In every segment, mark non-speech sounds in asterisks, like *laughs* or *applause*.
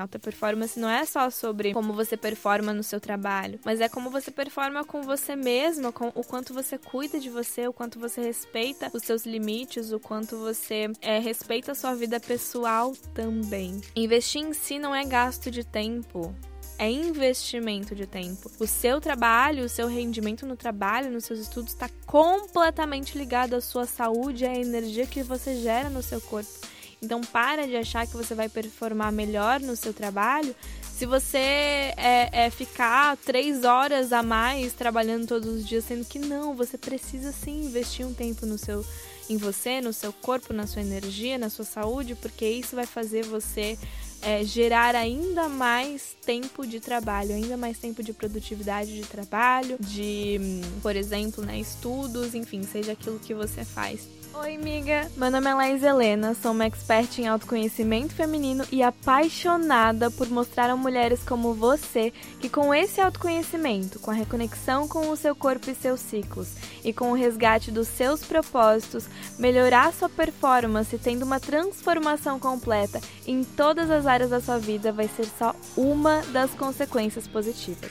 Alta performance não é só sobre como você performa no seu trabalho, mas é como você performa com você mesma, com o quanto você cuida de você, o quanto você respeita os seus limites, o quanto você é, respeita a sua vida pessoal também. Investir em si não é gasto de tempo, é investimento de tempo. O seu trabalho, o seu rendimento no trabalho, nos seus estudos, está completamente ligado à sua saúde à energia que você gera no seu corpo. Então, para de achar que você vai performar melhor no seu trabalho se você é, é, ficar três horas a mais trabalhando todos os dias, sendo que não, você precisa sim investir um tempo no seu, em você, no seu corpo, na sua energia, na sua saúde, porque isso vai fazer você é, gerar ainda mais tempo de trabalho, ainda mais tempo de produtividade de trabalho, de, por exemplo, né, estudos, enfim, seja aquilo que você faz. Oi, amiga! Meu nome é Laís Helena, sou uma expert em autoconhecimento feminino e apaixonada por mostrar a mulheres como você que, com esse autoconhecimento, com a reconexão com o seu corpo e seus ciclos e com o resgate dos seus propósitos, melhorar sua performance tendo uma transformação completa em todas as áreas da sua vida vai ser só uma das consequências positivas.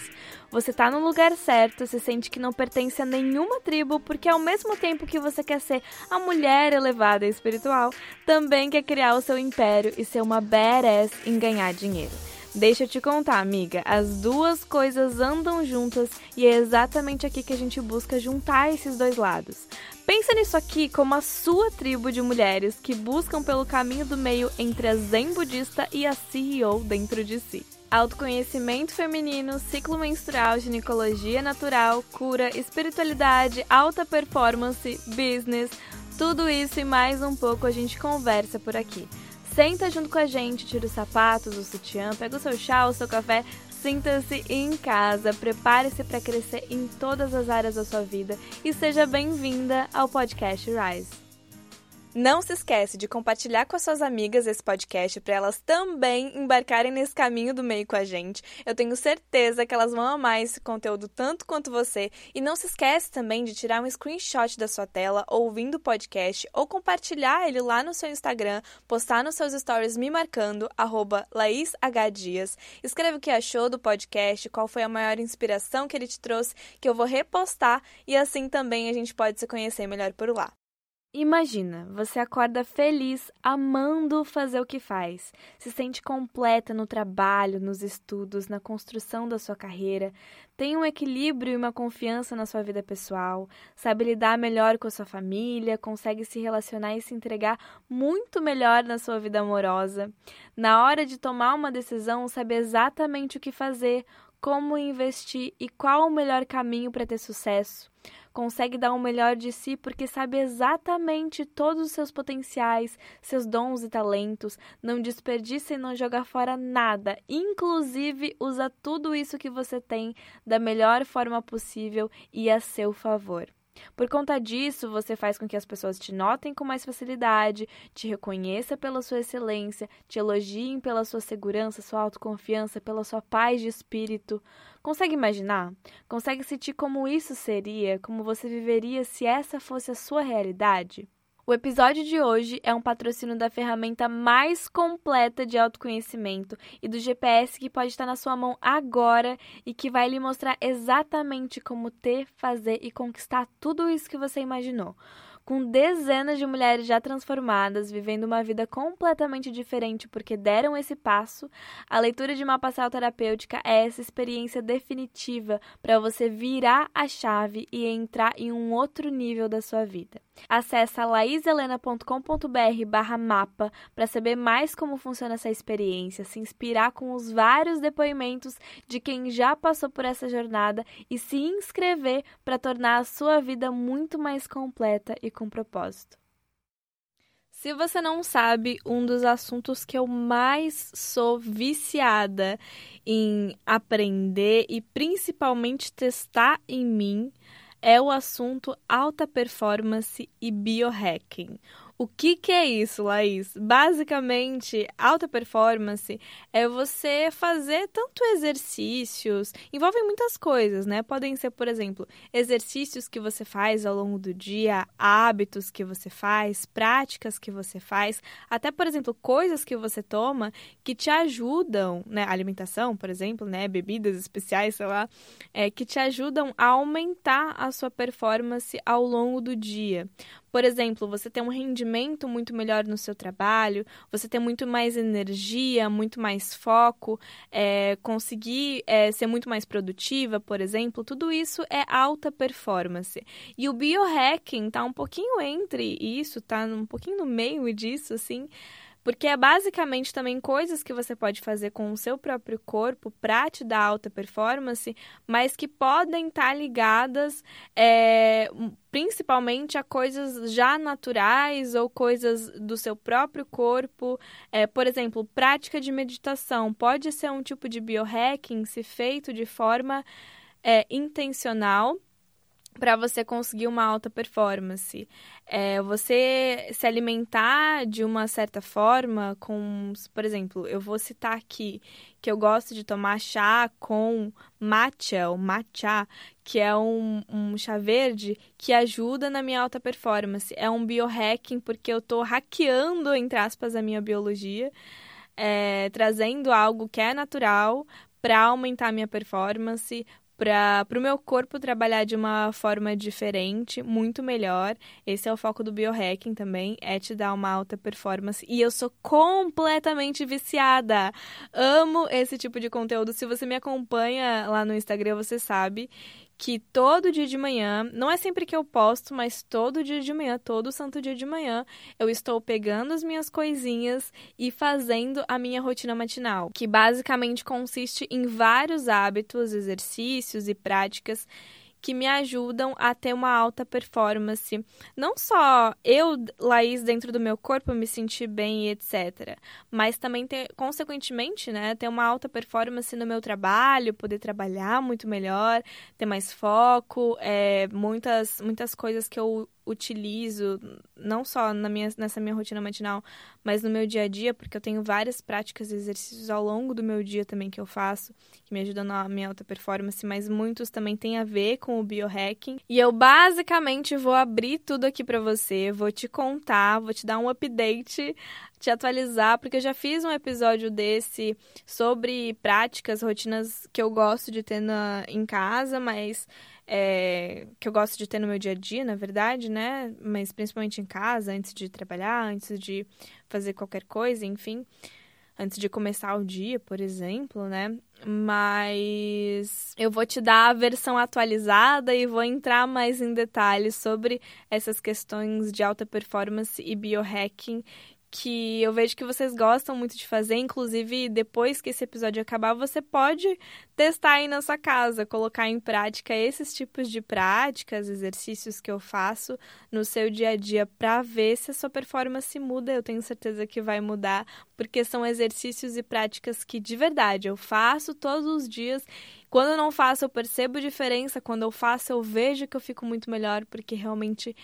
Você tá no lugar certo, se sente que não pertence a nenhuma tribo, porque ao mesmo tempo que você quer ser a mulher elevada e espiritual, também quer criar o seu império e ser uma badass em ganhar dinheiro. Deixa eu te contar, amiga, as duas coisas andam juntas e é exatamente aqui que a gente busca juntar esses dois lados. Pensa nisso aqui como a sua tribo de mulheres que buscam pelo caminho do meio entre a zen budista e a CEO dentro de si. Autoconhecimento feminino, ciclo menstrual, ginecologia natural, cura, espiritualidade, alta performance, business, tudo isso e mais um pouco a gente conversa por aqui. Senta junto com a gente, tira os sapatos, o sutiã, pega o seu chá, o seu café, sinta-se em casa, prepare-se para crescer em todas as áreas da sua vida e seja bem-vinda ao podcast Rise. Não se esquece de compartilhar com as suas amigas esse podcast para elas também embarcarem nesse caminho do meio com a gente. Eu tenho certeza que elas vão amar esse conteúdo tanto quanto você. E não se esquece também de tirar um screenshot da sua tela ouvindo o podcast ou compartilhar ele lá no seu Instagram, postar nos seus stories me marcando, arroba LaísHDias. Escreve o que achou do podcast, qual foi a maior inspiração que ele te trouxe, que eu vou repostar e assim também a gente pode se conhecer melhor por lá. Imagina, você acorda feliz, amando fazer o que faz, se sente completa no trabalho, nos estudos, na construção da sua carreira, tem um equilíbrio e uma confiança na sua vida pessoal, sabe lidar melhor com a sua família, consegue se relacionar e se entregar muito melhor na sua vida amorosa. Na hora de tomar uma decisão, sabe exatamente o que fazer, como investir e qual o melhor caminho para ter sucesso consegue dar o melhor de si porque sabe exatamente todos os seus potenciais, seus dons e talentos, não desperdiça e não joga fora nada, inclusive usa tudo isso que você tem da melhor forma possível e a seu favor. Por conta disso, você faz com que as pessoas te notem com mais facilidade, te reconheça pela sua excelência, te elogiem pela sua segurança, sua autoconfiança, pela sua paz de espírito. Consegue imaginar? Consegue sentir como isso seria, como você viveria se essa fosse a sua realidade? O episódio de hoje é um patrocínio da ferramenta mais completa de autoconhecimento e do GPS que pode estar na sua mão agora e que vai lhe mostrar exatamente como ter, fazer e conquistar tudo isso que você imaginou com dezenas de mulheres já transformadas, vivendo uma vida completamente diferente porque deram esse passo, a leitura de mapa astral terapêutica é essa experiência definitiva para você virar a chave e entrar em um outro nível da sua vida. Acesse laiselena.com.br barra mapa para saber mais como funciona essa experiência, se inspirar com os vários depoimentos de quem já passou por essa jornada e se inscrever para tornar a sua vida muito mais completa e com propósito. Se você não sabe, um dos assuntos que eu mais sou viciada em aprender e principalmente testar em mim é o assunto alta performance e biohacking. O que, que é isso, Laís? Basicamente, alta performance é você fazer tanto exercícios, envolvem muitas coisas, né? Podem ser, por exemplo, exercícios que você faz ao longo do dia, hábitos que você faz, práticas que você faz, até, por exemplo, coisas que você toma que te ajudam, né? Alimentação, por exemplo, né? Bebidas especiais, sei lá, é, que te ajudam a aumentar a sua performance ao longo do dia. Por exemplo, você tem um rendimento muito melhor no seu trabalho, você tem muito mais energia, muito mais foco, é, conseguir é, ser muito mais produtiva, por exemplo, tudo isso é alta performance. E o biohacking está um pouquinho entre isso, está um pouquinho no meio disso, assim. Porque é basicamente também coisas que você pode fazer com o seu próprio corpo para te dar alta performance, mas que podem estar tá ligadas é, principalmente a coisas já naturais ou coisas do seu próprio corpo. É, por exemplo, prática de meditação pode ser um tipo de biohacking se feito de forma é, intencional para você conseguir uma alta performance. É, você se alimentar de uma certa forma, com, por exemplo, eu vou citar aqui que eu gosto de tomar chá com matcha, ou matcha, que é um, um chá verde que ajuda na minha alta performance. É um biohacking porque eu estou hackeando, entre aspas, a minha biologia, é, trazendo algo que é natural para aumentar minha performance, para o meu corpo trabalhar de uma forma diferente, muito melhor. Esse é o foco do biohacking também, é te dar uma alta performance. E eu sou completamente viciada. Amo esse tipo de conteúdo. Se você me acompanha lá no Instagram, você sabe que todo dia de manhã, não é sempre que eu posto, mas todo dia de manhã, todo santo dia de manhã, eu estou pegando as minhas coisinhas e fazendo a minha rotina matinal, que basicamente consiste em vários hábitos, exercícios e práticas que me ajudam a ter uma alta performance. Não só eu, Laís, dentro do meu corpo, me sentir bem e etc. Mas também ter, consequentemente, né, ter uma alta performance no meu trabalho, poder trabalhar muito melhor, ter mais foco, é, muitas, muitas coisas que eu utilizo, não só na minha, nessa minha rotina matinal, mas no meu dia a dia, porque eu tenho várias práticas e exercícios ao longo do meu dia também que eu faço, que me ajudam na minha alta performance, mas muitos também têm a ver com o biohacking. E eu basicamente vou abrir tudo aqui para você, vou te contar, vou te dar um update te atualizar, porque eu já fiz um episódio desse sobre práticas, rotinas que eu gosto de ter na, em casa, mas é, que eu gosto de ter no meu dia a dia, na verdade, né? Mas principalmente em casa, antes de trabalhar, antes de fazer qualquer coisa, enfim. Antes de começar o dia, por exemplo, né? Mas eu vou te dar a versão atualizada e vou entrar mais em detalhes sobre essas questões de alta performance e biohacking que eu vejo que vocês gostam muito de fazer. Inclusive, depois que esse episódio acabar, você pode testar aí na sua casa, colocar em prática esses tipos de práticas, exercícios que eu faço no seu dia a dia para ver se a sua performance muda. Eu tenho certeza que vai mudar, porque são exercícios e práticas que de verdade eu faço todos os dias. Quando eu não faço, eu percebo diferença. Quando eu faço, eu vejo que eu fico muito melhor, porque realmente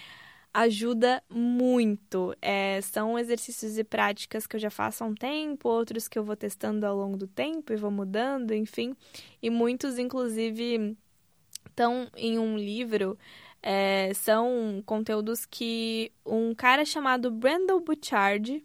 ajuda muito. É, são exercícios e práticas que eu já faço há um tempo, outros que eu vou testando ao longo do tempo e vou mudando, enfim. E muitos, inclusive, estão em um livro. É, são conteúdos que um cara chamado Brandon Bouchard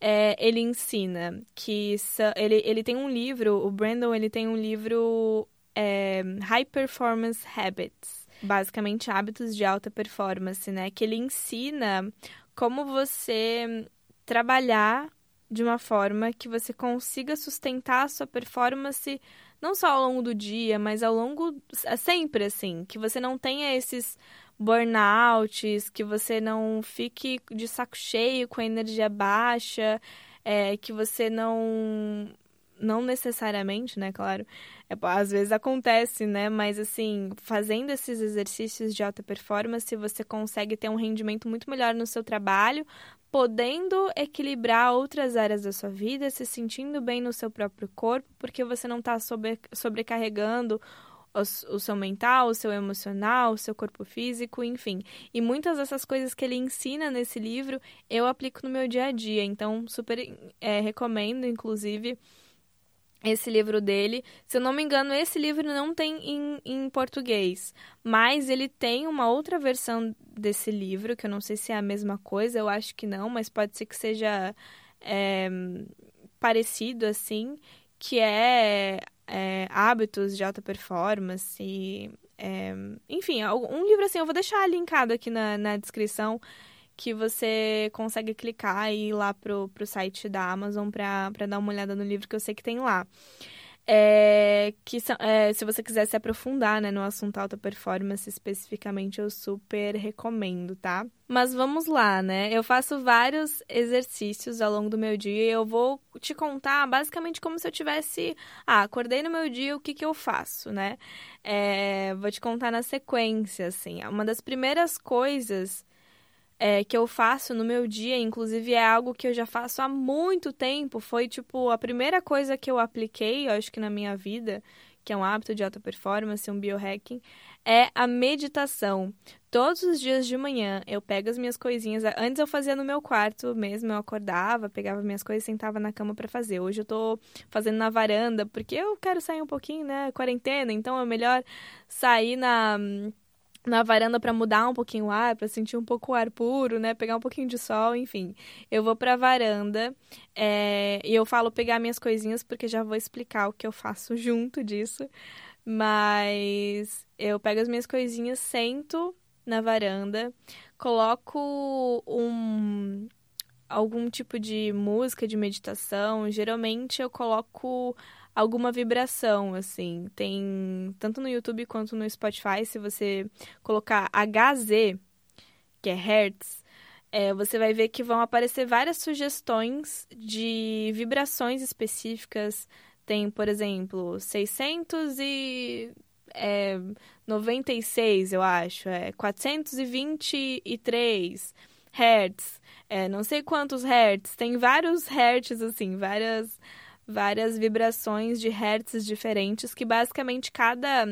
é, ele ensina que ele, ele tem um livro, o Brandon ele tem um livro é, High Performance Habits basicamente hábitos de alta performance, né? Que ele ensina como você trabalhar de uma forma que você consiga sustentar a sua performance não só ao longo do dia, mas ao longo é sempre assim, que você não tenha esses burnouts, que você não fique de saco cheio com a energia baixa, é, que você não não necessariamente, né, claro, é, às vezes acontece, né, mas assim, fazendo esses exercícios de alta performance, você consegue ter um rendimento muito melhor no seu trabalho, podendo equilibrar outras áreas da sua vida, se sentindo bem no seu próprio corpo, porque você não está sobre, sobrecarregando o, seu mental, o seu emocional, o seu corpo físico, enfim. E muitas dessas coisas que ele ensina nesse livro eu aplico no meu dia a dia. Então, super é, recomendo, inclusive, esse livro dele. Se eu não me engano, esse livro não tem em, em português, mas ele tem uma outra versão desse livro, que eu não sei se é a mesma coisa, eu acho que não, mas pode ser que seja é, parecido assim, que é, é, Hábitos de Alta Performance. É, enfim, um livro assim, eu vou deixar linkado aqui na, na descrição que você consegue clicar e ir lá pro, pro site da Amazon para dar uma olhada no livro que eu sei que tem lá. É, que é, se você quiser se aprofundar né, no assunto alta performance especificamente, eu super recomendo, tá? Mas vamos lá, né? Eu faço vários exercícios ao longo do meu dia e eu vou te contar basicamente como se eu tivesse. Ah, acordei no meu dia, o que, que eu faço, né? É, vou te contar na sequência, assim. Uma das primeiras coisas é, que eu faço no meu dia, inclusive é algo que eu já faço há muito tempo. Foi tipo a primeira coisa que eu apliquei, eu acho que na minha vida, que é um hábito de alta performance, um biohacking, é a meditação. Todos os dias de manhã eu pego as minhas coisinhas. Antes eu fazia no meu quarto mesmo, eu acordava, pegava minhas coisas e sentava na cama para fazer. Hoje eu tô fazendo na varanda porque eu quero sair um pouquinho, né? Quarentena, então é melhor sair na na varanda para mudar um pouquinho o ar, para sentir um pouco o ar puro, né? Pegar um pouquinho de sol, enfim. Eu vou para a varanda é, e eu falo pegar minhas coisinhas porque já vou explicar o que eu faço *laughs* junto disso. Mas eu pego as minhas coisinhas, sento na varanda, coloco um algum tipo de música de meditação. Geralmente eu coloco alguma vibração, assim. Tem tanto no YouTube quanto no Spotify, se você colocar HZ, que é Hertz, é, você vai ver que vão aparecer várias sugestões de vibrações específicas. Tem, por exemplo, 696, é, eu acho, é 423 Hertz, é, não sei quantos Hertz, tem vários Hertz, assim, várias várias vibrações de hertz diferentes, que basicamente cada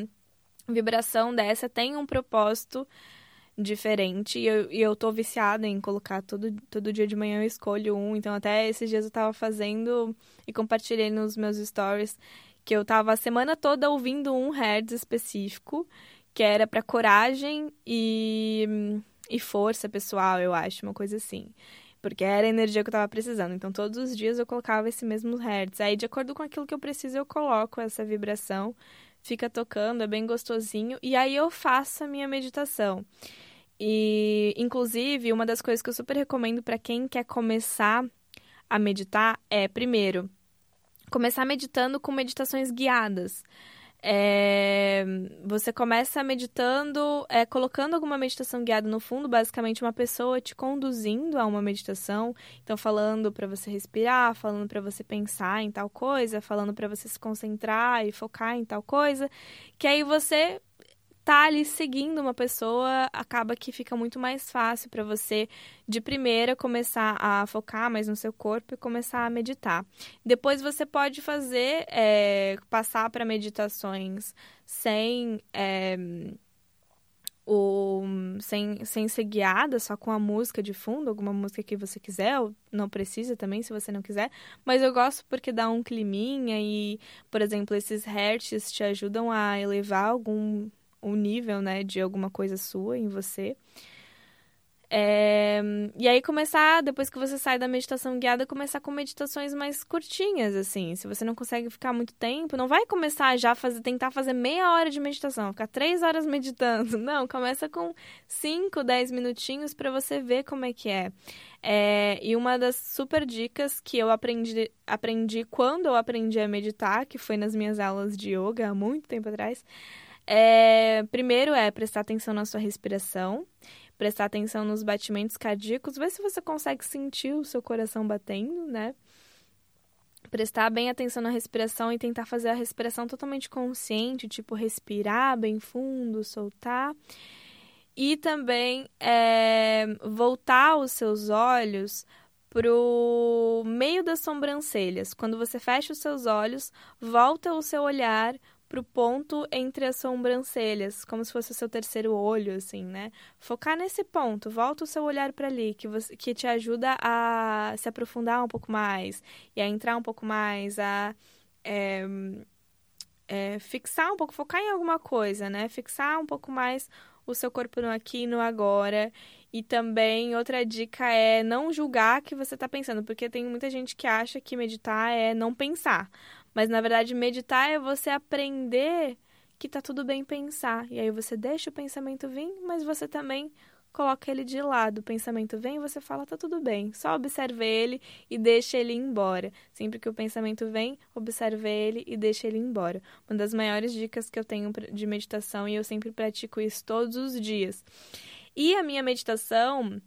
vibração dessa tem um propósito diferente. E eu, e eu tô viciada em colocar todo, todo dia de manhã eu escolho um. Então, até esses dias eu tava fazendo e compartilhei nos meus stories que eu tava a semana toda ouvindo um hertz específico, que era para coragem e, e força pessoal, eu acho, uma coisa assim porque era a energia que eu estava precisando. Então, todos os dias eu colocava esse mesmo hertz. Aí, de acordo com aquilo que eu preciso, eu coloco essa vibração, fica tocando, é bem gostosinho, e aí eu faço a minha meditação. E, inclusive, uma das coisas que eu super recomendo para quem quer começar a meditar é, primeiro, começar meditando com meditações guiadas. É, você começa meditando, é, colocando alguma meditação guiada no fundo, basicamente uma pessoa te conduzindo a uma meditação, então falando para você respirar, falando para você pensar em tal coisa, falando para você se concentrar e focar em tal coisa, que aí você tá ali seguindo uma pessoa, acaba que fica muito mais fácil para você, de primeira, começar a focar mais no seu corpo e começar a meditar. Depois você pode fazer, é, passar para meditações sem. É, o, sem, sem ser guiada, só com a música de fundo, alguma música que você quiser, ou não precisa também, se você não quiser. Mas eu gosto porque dá um climinha e, por exemplo, esses hertz te ajudam a elevar algum o nível, né, de alguma coisa sua em você. É... E aí começar, depois que você sai da meditação guiada, começar com meditações mais curtinhas, assim. Se você não consegue ficar muito tempo, não vai começar já fazer, tentar fazer meia hora de meditação, ficar três horas meditando. *laughs* Não, começa com cinco, dez minutinhos para você ver como é que é. é. E uma das super dicas que eu aprendi, aprendi quando eu aprendi a meditar, que foi nas minhas aulas de yoga há muito tempo atrás, é, primeiro é prestar atenção na sua respiração, prestar atenção nos batimentos cardíacos, ver se você consegue sentir o seu coração batendo, né? Prestar bem atenção na respiração e tentar fazer a respiração totalmente consciente, tipo respirar bem fundo, soltar. E também é, voltar os seus olhos pro meio das sobrancelhas. Quando você fecha os seus olhos, volta o seu olhar pro ponto entre as sobrancelhas, como se fosse o seu terceiro olho, assim, né? Focar nesse ponto, volta o seu olhar para ali, que, você, que te ajuda a se aprofundar um pouco mais e a entrar um pouco mais, a é, é, fixar um pouco, focar em alguma coisa, né? Fixar um pouco mais o seu corpo no aqui e no agora. E também outra dica é não julgar que você está pensando, porque tem muita gente que acha que meditar é não pensar. Mas na verdade, meditar é você aprender que tá tudo bem pensar. E aí você deixa o pensamento vir, mas você também coloca ele de lado. O pensamento vem e você fala, tá tudo bem. Só observe ele e deixa ele embora. Sempre que o pensamento vem, observe ele e deixa ele embora. Uma das maiores dicas que eu tenho de meditação e eu sempre pratico isso todos os dias. E a minha meditação,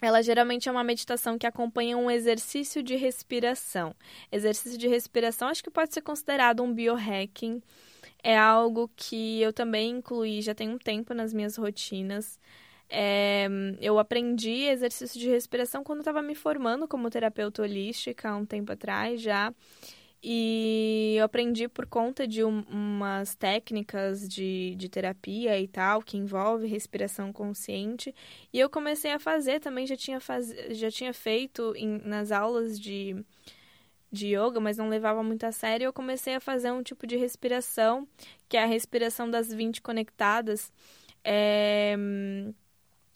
ela geralmente é uma meditação que acompanha um exercício de respiração. Exercício de respiração acho que pode ser considerado um biohacking. É algo que eu também incluí já tem um tempo nas minhas rotinas. É, eu aprendi exercício de respiração quando estava me formando como terapeuta holística há um tempo atrás já. E eu aprendi por conta de um, umas técnicas de, de terapia e tal, que envolve respiração consciente. E eu comecei a fazer também, já tinha, faz, já tinha feito em, nas aulas de, de yoga, mas não levava muito a sério. Eu comecei a fazer um tipo de respiração, que é a respiração das 20 conectadas. É,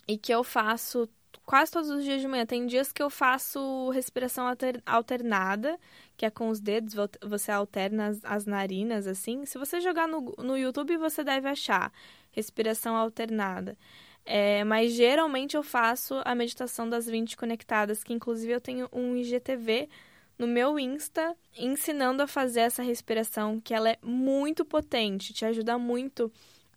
e que eu faço quase todos os dias de manhã. Tem dias que eu faço respiração alternada, que é com os dedos, você alterna as, as narinas, assim. Se você jogar no, no YouTube, você deve achar respiração alternada. É, mas geralmente eu faço a meditação das 20 conectadas, que inclusive eu tenho um IGTV no meu Insta ensinando a fazer essa respiração, que ela é muito potente, te ajuda muito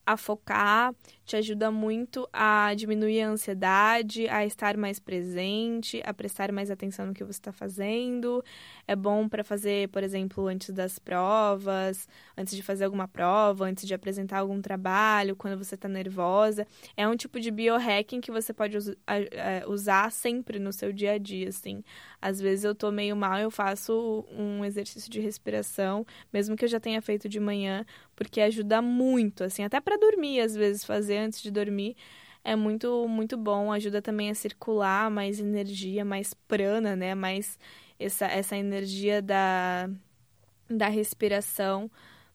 a focar, te ajuda muito a diminuir a ansiedade, a estar mais presente, a prestar mais atenção no que você está fazendo. É bom para fazer, por exemplo, antes das provas, antes de fazer alguma prova, antes de apresentar algum trabalho, quando você está nervosa. É um tipo de biohacking que você pode usar sempre no seu dia a dia, assim. Às vezes eu tô meio mal, eu faço um exercício de respiração, mesmo que eu já tenha feito de manhã, porque ajuda muito, assim, até para dormir, às vezes fazer antes de dormir é muito muito bom, ajuda também a circular mais energia, mais prana, né? Mais essa, essa energia da, da respiração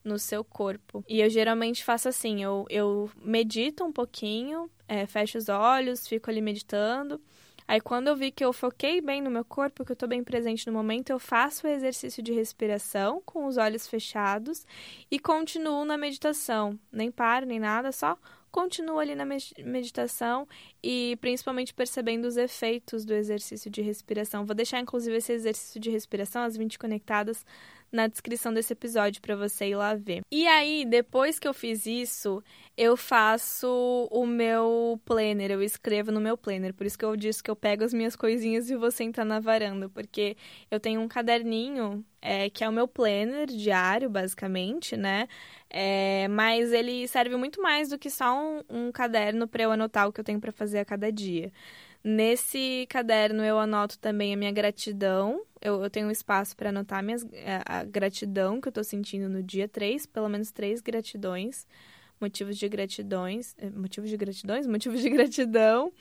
no seu corpo. E eu geralmente faço assim, eu, eu medito um pouquinho, é, fecho os olhos, fico ali meditando. Aí quando eu vi que eu foquei bem no meu corpo, que eu estou bem presente no momento, eu faço o exercício de respiração com os olhos fechados e continuo na meditação. Nem paro, nem nada, só continuo ali na meditação e principalmente percebendo os efeitos do exercício de respiração. Vou deixar inclusive esse exercício de respiração, as 20 conectadas, na descrição desse episódio para você ir lá ver. E aí, depois que eu fiz isso, eu faço o meu planner, eu escrevo no meu planner. Por isso que eu disse que eu pego as minhas coisinhas e vou sentar na varanda, porque eu tenho um caderninho é, que é o meu planner diário, basicamente, né? É, mas ele serve muito mais do que só um, um caderno para eu anotar o que eu tenho para fazer a cada dia. Nesse caderno eu anoto também a minha gratidão. Eu, eu tenho um espaço para anotar minhas, a, é, a, gratidão que eu estou sentindo no dia, três, pelo menos três gratidões, motivos de gratidões, é, motivos de gratidões, *laughs* motivos de gratidão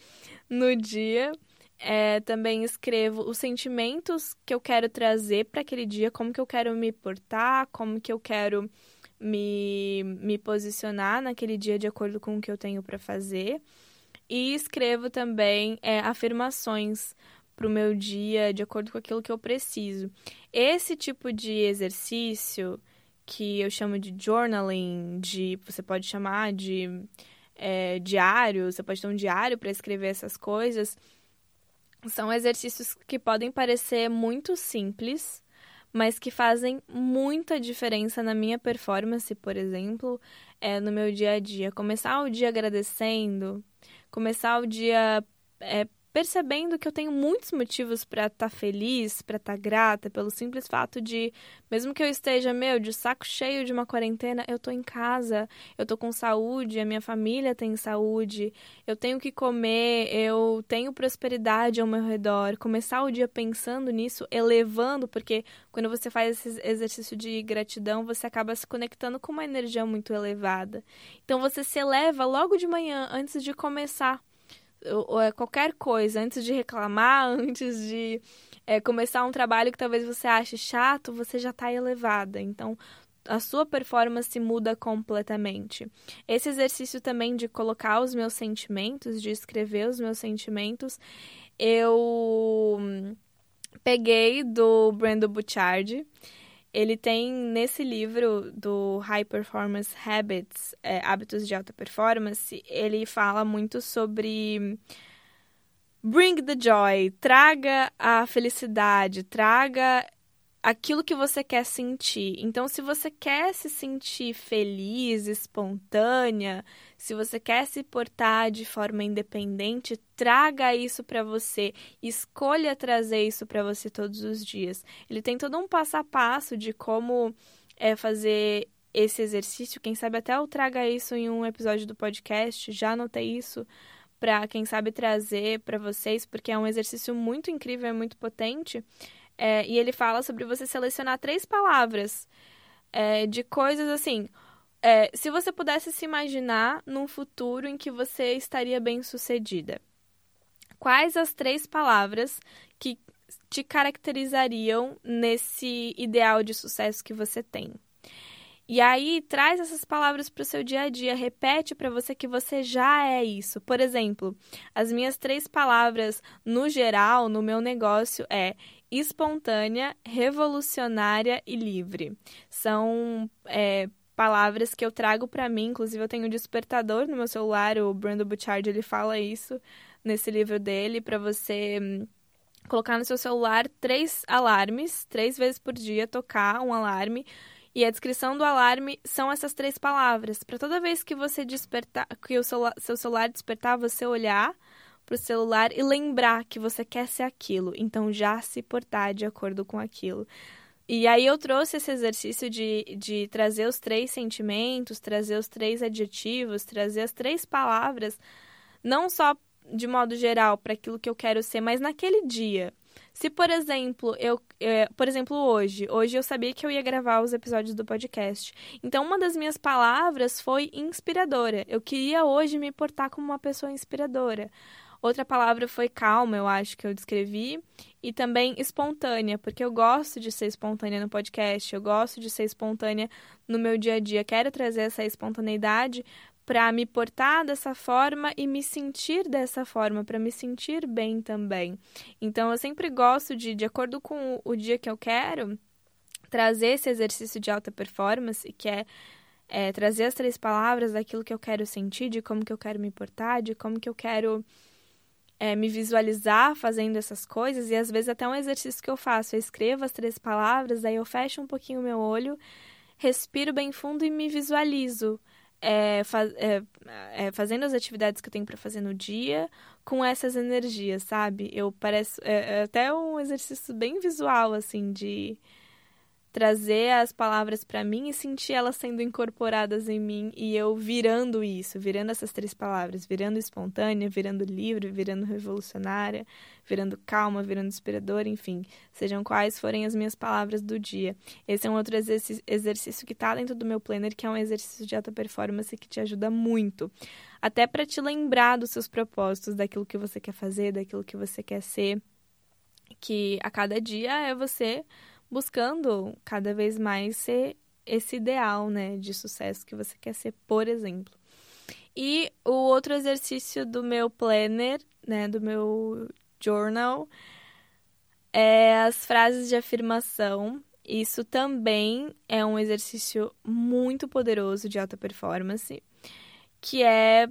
no dia. É, também escrevo os sentimentos que eu quero trazer para aquele dia, como que eu quero me portar, como que eu quero me, me posicionar naquele dia de acordo com o que eu tenho para fazer. E escrevo também é, afirmações para o meu dia de acordo com aquilo que eu preciso. Esse tipo de exercício que eu chamo de journaling, de você pode chamar de é, diário, você pode ter um diário para escrever essas coisas. São exercícios que podem parecer muito simples, mas que fazem muita diferença na minha performance, por exemplo, é, no meu dia a dia. Começar o dia agradecendo, começar o dia é, percebendo que eu tenho muitos motivos para estar tá feliz, para estar tá grata, pelo simples fato de, mesmo que eu esteja, meu, de saco cheio de uma quarentena, eu tô em casa, eu tô com saúde, a minha família tem saúde, eu tenho que comer, eu tenho prosperidade ao meu redor. Começar o dia pensando nisso, elevando, porque quando você faz esse exercício de gratidão, você acaba se conectando com uma energia muito elevada. Então você se eleva logo de manhã, antes de começar qualquer coisa, antes de reclamar, *laughs* antes de é, começar um trabalho que talvez você ache chato, você já está elevada. Então, a sua performance muda completamente. Esse exercício também de colocar os meus sentimentos, de escrever os meus sentimentos, eu peguei do Brando Bouchard ele tem nesse livro do High Performance Habits, é, Hábitos de Alta Performance, ele fala muito sobre bring the joy, traga a felicidade, traga aquilo que você quer sentir. Então, se você quer se sentir feliz, espontânea, se você quer se portar de forma independente, traga isso para você, escolha trazer isso para você todos os dias. Ele tem todo um passo a passo de como é fazer esse exercício. Quem sabe até eu traga isso em um episódio do podcast. Já anotei isso para quem sabe trazer para vocês, porque é um exercício muito incrível, é muito potente. É, e ele fala sobre você selecionar três palavras é, de coisas assim. É, se você pudesse se imaginar num futuro em que você estaria bem sucedida, quais as três palavras que te caracterizariam nesse ideal de sucesso que você tem? E aí traz essas palavras para o seu dia a dia, repete para você que você já é isso. Por exemplo, as minhas três palavras no geral no meu negócio é espontânea, revolucionária e livre. São é, palavras que eu trago para mim, inclusive eu tenho um despertador no meu celular, o Brando Bouchard ele fala isso nesse livro dele para você hum, colocar no seu celular três alarmes, três vezes por dia tocar um alarme. E a descrição do alarme são essas três palavras. Para toda vez que você despertar, que o seu, celular despertar, você olhar para o celular e lembrar que você quer ser aquilo, então já se portar de acordo com aquilo. E aí eu trouxe esse exercício de, de trazer os três sentimentos, trazer os três adjetivos, trazer as três palavras, não só de modo geral para aquilo que eu quero ser, mas naquele dia. Se, por exemplo, eu, é, por exemplo, hoje, hoje eu sabia que eu ia gravar os episódios do podcast. Então, uma das minhas palavras foi inspiradora. Eu queria hoje me portar como uma pessoa inspiradora. Outra palavra foi calma, eu acho que eu descrevi. E também espontânea, porque eu gosto de ser espontânea no podcast, eu gosto de ser espontânea no meu dia a dia. Quero trazer essa espontaneidade para me portar dessa forma e me sentir dessa forma, para me sentir bem também. Então, eu sempre gosto de, de acordo com o dia que eu quero, trazer esse exercício de alta performance, que é, é trazer as três palavras daquilo que eu quero sentir, de como que eu quero me portar, de como que eu quero é, me visualizar fazendo essas coisas, e às vezes até um exercício que eu faço, eu escrevo as três palavras, aí eu fecho um pouquinho o meu olho, respiro bem fundo e me visualizo. É, faz, é, é, fazendo as atividades que eu tenho para fazer no dia com essas energias, sabe? Eu pareço é, é até um exercício bem visual assim de trazer as palavras para mim e sentir elas sendo incorporadas em mim e eu virando isso, virando essas três palavras, virando espontânea, virando livre, virando revolucionária, virando calma, virando inspiradora, enfim, sejam quais forem as minhas palavras do dia. Esse é um outro exercício, que está dentro do meu planner, que é um exercício de alta performance que te ajuda muito, até para te lembrar dos seus propósitos, daquilo que você quer fazer, daquilo que você quer ser, que a cada dia é você buscando cada vez mais ser esse ideal, né, de sucesso que você quer ser, por exemplo. E o outro exercício do meu planner, né, do meu journal, é as frases de afirmação. Isso também é um exercício muito poderoso de alta performance, que é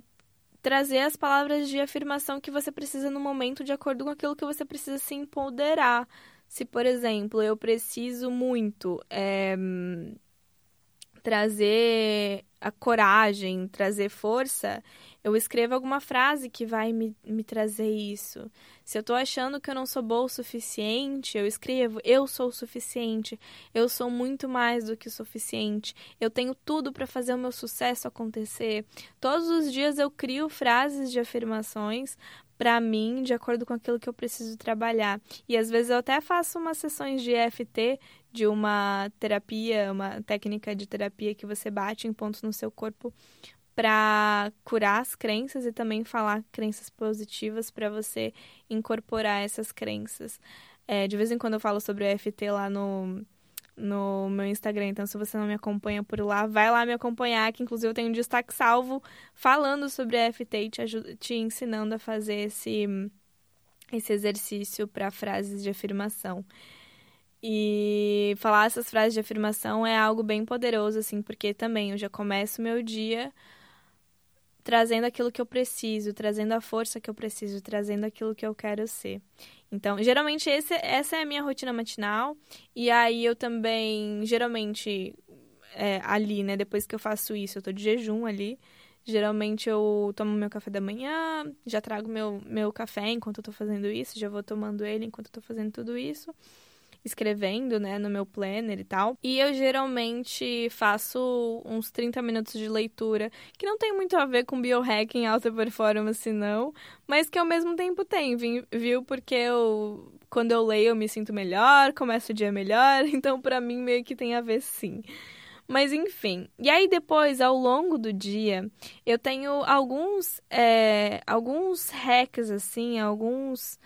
trazer as palavras de afirmação que você precisa no momento de acordo com aquilo que você precisa se empoderar, se, por exemplo, eu preciso muito é, trazer a coragem, trazer força, eu escrevo alguma frase que vai me, me trazer isso. Se eu tô achando que eu não sou boa o suficiente, eu escrevo: eu sou o suficiente, eu sou muito mais do que o suficiente, eu tenho tudo para fazer o meu sucesso acontecer. Todos os dias eu crio frases de afirmações para mim, de acordo com aquilo que eu preciso trabalhar. E às vezes eu até faço umas sessões de EFT, de uma terapia, uma técnica de terapia que você bate em pontos no seu corpo para curar as crenças e também falar crenças positivas para você incorporar essas crenças. É, de vez em quando eu falo sobre o EFT lá no, no meu Instagram, então se você não me acompanha por lá, vai lá me acompanhar, que inclusive eu tenho um destaque salvo falando sobre EFT e te, te ensinando a fazer esse, esse exercício para frases de afirmação. E falar essas frases de afirmação é algo bem poderoso, assim, porque também eu já começo meu dia trazendo aquilo que eu preciso, trazendo a força que eu preciso, trazendo aquilo que eu quero ser. Então, geralmente esse, essa é a minha rotina matinal. E aí eu também, geralmente, é, ali, né, depois que eu faço isso, eu tô de jejum ali. Geralmente eu tomo meu café da manhã, já trago meu, meu café enquanto eu tô fazendo isso, já vou tomando ele enquanto eu tô fazendo tudo isso escrevendo, né, no meu planner e tal. E eu geralmente faço uns 30 minutos de leitura, que não tem muito a ver com biohacking alta performance, não, mas que ao mesmo tempo tem, viu? Porque eu quando eu leio eu me sinto melhor, começo o dia melhor, *laughs* então para mim meio que tem a ver sim. Mas enfim. E aí depois, ao longo do dia, eu tenho alguns, é, alguns hacks, assim, alguns,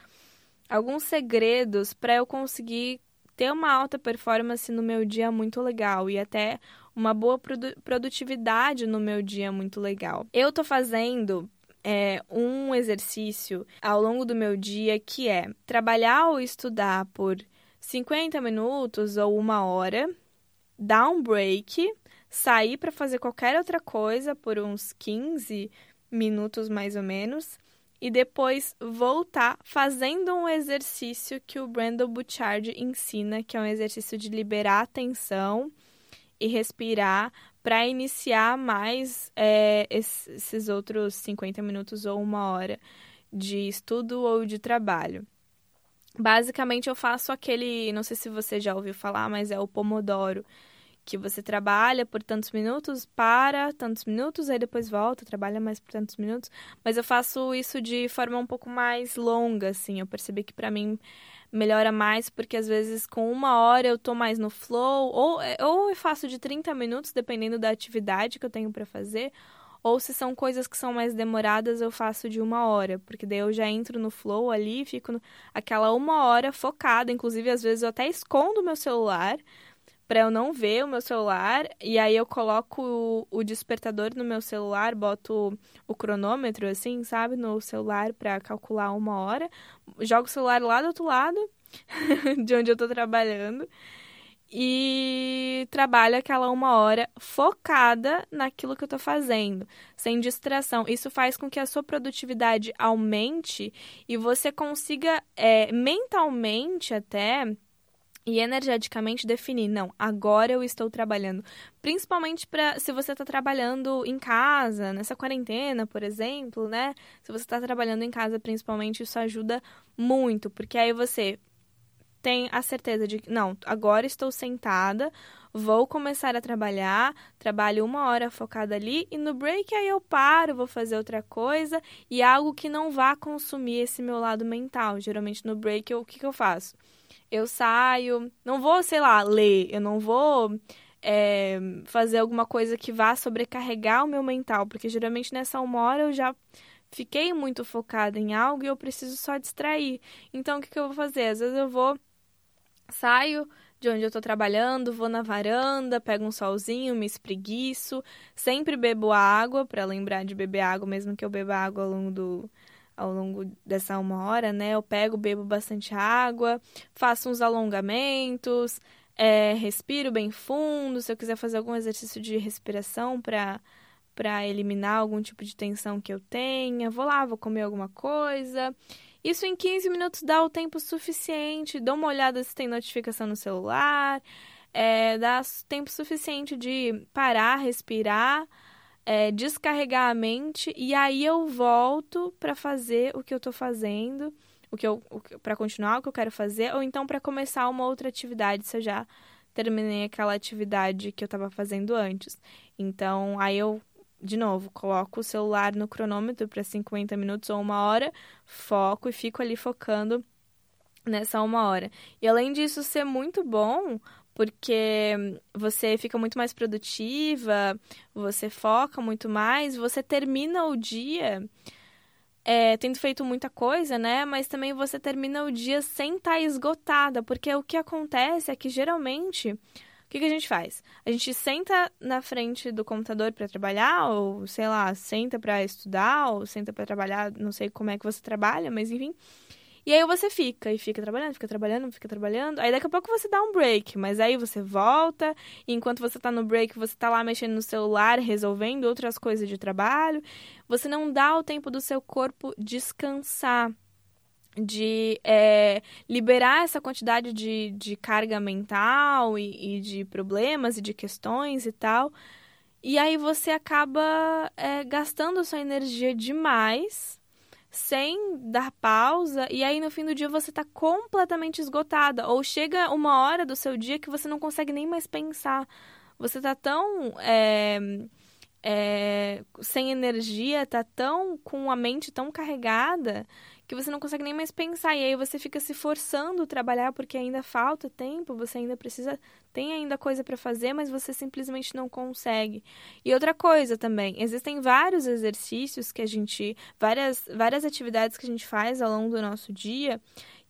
alguns segredos para eu conseguir ter uma alta performance no meu dia muito legal e até uma boa produ produtividade no meu dia muito legal. Eu tô fazendo é, um exercício ao longo do meu dia que é trabalhar ou estudar por 50 minutos ou uma hora, dar um break, sair para fazer qualquer outra coisa por uns 15 minutos mais ou menos e depois voltar fazendo um exercício que o Brandon Bouchard ensina, que é um exercício de liberar a tensão e respirar para iniciar mais é, esses outros 50 minutos ou uma hora de estudo ou de trabalho. Basicamente, eu faço aquele, não sei se você já ouviu falar, mas é o Pomodoro, que você trabalha por tantos minutos, para tantos minutos, aí depois volta, trabalha mais por tantos minutos. Mas eu faço isso de forma um pouco mais longa, assim. Eu percebi que para mim melhora mais, porque às vezes com uma hora eu tô mais no flow, ou, ou eu faço de 30 minutos, dependendo da atividade que eu tenho para fazer. Ou se são coisas que são mais demoradas, eu faço de uma hora, porque daí eu já entro no flow ali, fico no... aquela uma hora focada. Inclusive, às vezes eu até escondo meu celular para eu não ver o meu celular. E aí eu coloco o, despertador no meu celular, boto o, cronômetro, assim, sabe, no celular para calcular uma hora. Jogo o celular lá do outro lado, *laughs* de onde eu tô trabalhando. E trabalho aquela uma hora focada naquilo que eu tô fazendo, sem distração. Isso faz com que a sua produtividade aumente e você consiga é, mentalmente até e energeticamente definir, não, agora eu estou trabalhando. Principalmente para se você está trabalhando em casa, nessa quarentena, por exemplo, né? Se você está trabalhando em casa, principalmente, isso ajuda muito, porque aí você tem a certeza de que, não, agora estou sentada, vou começar a trabalhar, trabalho uma hora focada ali e no break aí eu paro, vou fazer outra coisa e algo que não vá consumir esse meu lado mental. Geralmente no break eu, o que, que eu faço? Eu saio, não vou, sei lá, ler, eu não vou é, fazer alguma coisa que vá sobrecarregar o meu mental, porque geralmente nessa uma hora eu já fiquei muito focada em algo e eu preciso só distrair. Então o que, que eu vou fazer? Às vezes eu vou, saio de onde eu tô trabalhando, vou na varanda, pego um solzinho, me espreguiço, sempre bebo água para lembrar de beber água, mesmo que eu beba água ao longo do ao longo dessa uma hora, né? Eu pego, bebo bastante água, faço uns alongamentos, é, respiro bem fundo. Se eu quiser fazer algum exercício de respiração para para eliminar algum tipo de tensão que eu tenha, vou lá, vou comer alguma coisa. Isso em 15 minutos dá o tempo suficiente. Dou uma olhada se tem notificação no celular. é, dá tempo suficiente de parar, respirar, é, descarregar a mente e aí eu volto para fazer o que eu tô fazendo, o que eu para continuar o que eu quero fazer ou então para começar uma outra atividade se eu já terminei aquela atividade que eu estava fazendo antes. Então, aí eu de novo, coloco o celular no cronômetro para 50 minutos ou uma hora, foco e fico ali focando nessa uma hora. E além disso ser muito bom, porque você fica muito mais produtiva, você foca muito mais, você termina o dia é, tendo feito muita coisa, né? Mas também você termina o dia sem estar tá esgotada, porque o que acontece é que geralmente o que, que a gente faz? A gente senta na frente do computador para trabalhar, ou sei lá, senta para estudar, ou senta para trabalhar, não sei como é que você trabalha, mas enfim. E aí você fica, e fica trabalhando, fica trabalhando, fica trabalhando. Aí daqui a pouco você dá um break, mas aí você volta, enquanto você tá no break, você tá lá mexendo no celular, resolvendo outras coisas de trabalho. Você não dá o tempo do seu corpo descansar de é, liberar essa quantidade de, de carga mental e, e, de problemas e de questões e tal. E aí você acaba é, gastando sua energia demais, sem dar pausa, e aí no fim do dia você está completamente esgotada. Ou chega uma hora do seu dia que você não consegue nem mais pensar. Você está tão. É, é, sem energia, tá tão com a mente tão carregada que você não consegue nem mais pensar. E aí você fica se forçando a trabalhar porque ainda falta tempo, você ainda precisa, tem ainda coisa para fazer, mas você simplesmente não consegue. E outra coisa também, existem vários exercícios que a gente, várias, várias atividades que a gente faz ao longo do nosso dia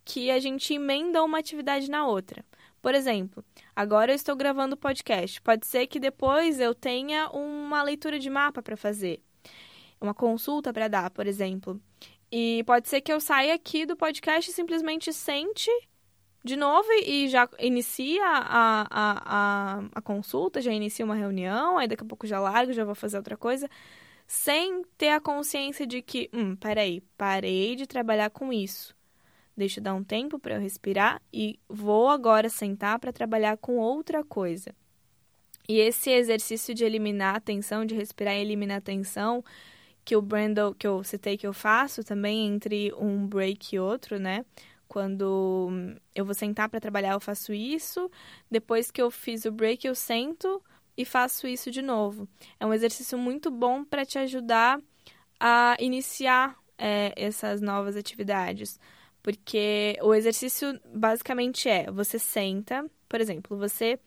que a gente emenda uma atividade na outra. Por exemplo, agora eu estou gravando o podcast. Pode ser que depois eu tenha uma leitura de mapa para fazer, uma consulta para dar, por exemplo. E pode ser que eu saia aqui do podcast e simplesmente sente de novo e já inicia a, a, a, a consulta, já inicia uma reunião, aí daqui a pouco já largo, já vou fazer outra coisa, sem ter a consciência de que, hum, peraí, parei de trabalhar com isso. Deixa eu dar um tempo para eu respirar e vou agora sentar para trabalhar com outra coisa. E esse exercício de eliminar a tensão, de respirar e eliminar a tensão, que o Brandon, que eu citei que eu faço também entre um break e outro, né? Quando eu vou sentar para trabalhar, eu faço isso. Depois que eu fiz o break, eu sento e faço isso de novo. É um exercício muito bom para te ajudar a iniciar é, essas novas atividades. Porque o exercício basicamente é: você senta, por exemplo, você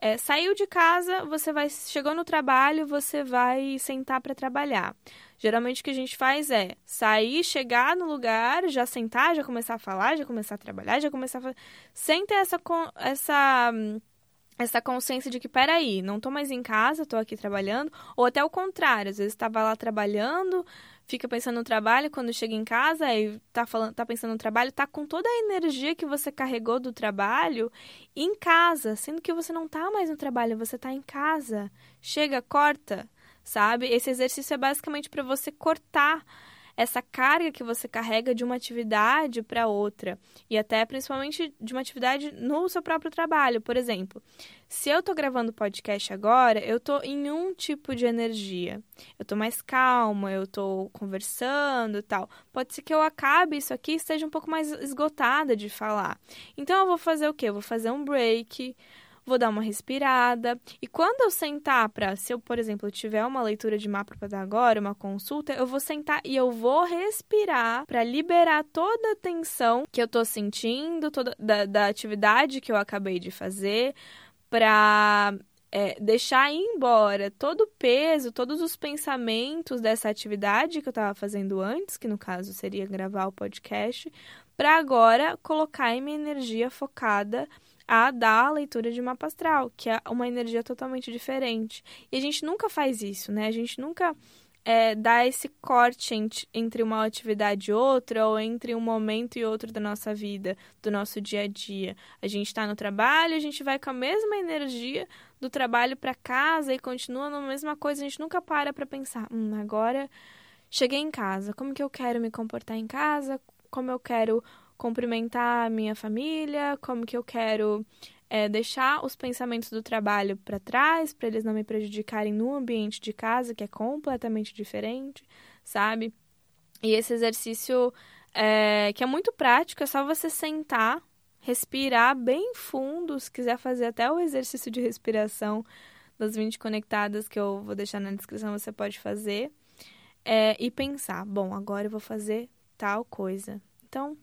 é, saiu de casa, você vai chegou no trabalho, você vai sentar para trabalhar. Geralmente o que a gente faz é sair, chegar no lugar, já sentar, já começar a falar, já começar a trabalhar, já começar a fazer... sem ter essa essa essa consciência de que, peraí, não tô mais em casa, tô aqui trabalhando, ou até o contrário, às vezes estava lá trabalhando, fica pensando no trabalho, quando chega em casa e tá, falando, tá pensando no trabalho, tá com toda a energia que você carregou do trabalho em casa, sendo que você não tá mais no trabalho, você tá em casa. Chega, corta, sabe? Esse exercício é basicamente para você cortar essa carga que você carrega de uma atividade para outra e até principalmente de uma atividade no seu próprio trabalho. Por exemplo, se eu estou gravando podcast agora, eu estou em um tipo de energia. Eu estou mais calma, eu estou conversando e tal. Pode ser que eu acabe isso aqui e esteja um pouco mais esgotada de falar. Então eu vou fazer o quê? Eu vou fazer um break vou dar uma respirada. E quando eu sentar para, se eu, por exemplo, tiver uma leitura de mapa para dar agora, uma consulta, eu vou sentar e eu vou respirar para liberar toda a tensão que eu tô sentindo, toda da, da atividade que eu acabei de fazer, para é, deixar ir embora todo o peso, todos os pensamentos dessa atividade que eu estava fazendo antes, que no caso seria gravar o podcast, para agora colocar em minha energia focada a dar a leitura de mapa astral, que é uma energia totalmente diferente. E a gente nunca faz isso, né? A gente nunca é, dá esse corte entre uma atividade e outra, ou entre um momento e outro da nossa vida, do nosso dia a dia. A gente está no trabalho, a gente vai com a mesma energia do trabalho para casa e continua na mesma coisa. A gente nunca para para pensar, hum, agora cheguei em casa, como que eu quero me comportar em casa? Como eu quero cumprimentar a minha família, como que eu quero é deixar os pensamentos do trabalho para trás, para eles não me prejudicarem no ambiente de casa, que é completamente diferente, sabe? E esse exercício é, que é muito prático, é só você sentar, respirar bem fundo, se quiser fazer até o exercício de respiração das 20 conectadas que eu vou deixar na descrição, você pode fazer. É, e pensar, bom, agora eu vou fazer tal coisa. Então,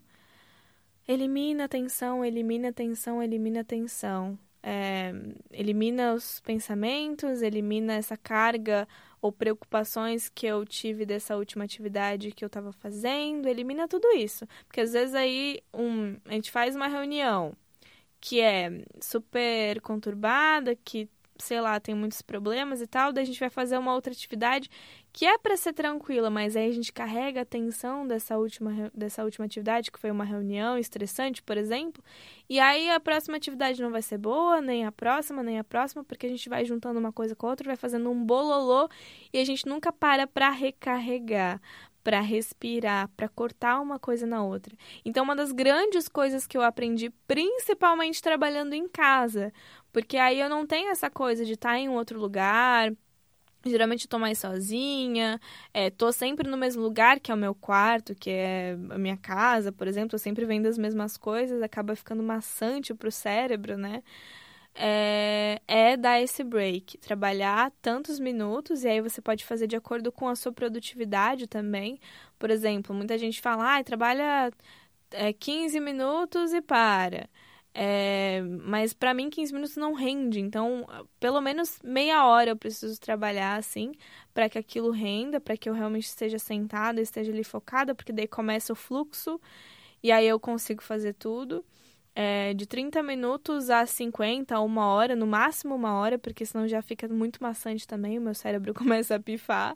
elimina a tensão, elimina a tensão, elimina a tensão. É, elimina os pensamentos, elimina essa carga ou preocupações que eu tive dessa última atividade que eu estava fazendo, elimina tudo isso. Porque às vezes aí um, a gente faz uma reunião que é super conturbada, que sei lá, tem muitos problemas e tal, daí a gente vai fazer uma outra atividade que é para ser tranquila, mas aí a gente carrega a tensão dessa última, dessa última atividade, que foi uma reunião estressante, por exemplo, e aí a próxima atividade não vai ser boa, nem a próxima, nem a próxima, porque a gente vai juntando uma coisa com a outra, vai fazendo um bololô e a gente nunca para para recarregar, para respirar, para cortar uma coisa na outra. Então, uma das grandes coisas que eu aprendi, principalmente trabalhando em casa, porque aí eu não tenho essa coisa de estar tá em um outro lugar. Geralmente tô mais sozinha, é, tô sempre no mesmo lugar, que é o meu quarto, que é a minha casa, por exemplo, eu sempre vendo as mesmas coisas, acaba ficando maçante pro cérebro, né? É, é, dar esse break, trabalhar tantos minutos, e aí você pode fazer de acordo com a sua produtividade também. Por exemplo, muita gente fala, ah, trabalha é, 15 minutos e para. É, mas para mim 15 minutos não rende, então pelo menos meia hora eu preciso trabalhar assim para que aquilo renda, para que eu realmente esteja sentada, esteja ali focada, porque daí começa o fluxo e aí eu consigo fazer tudo. É, de 30 minutos a 50, uma hora, no máximo uma hora, porque senão já fica muito maçante também, o meu cérebro *laughs* começa a pifar.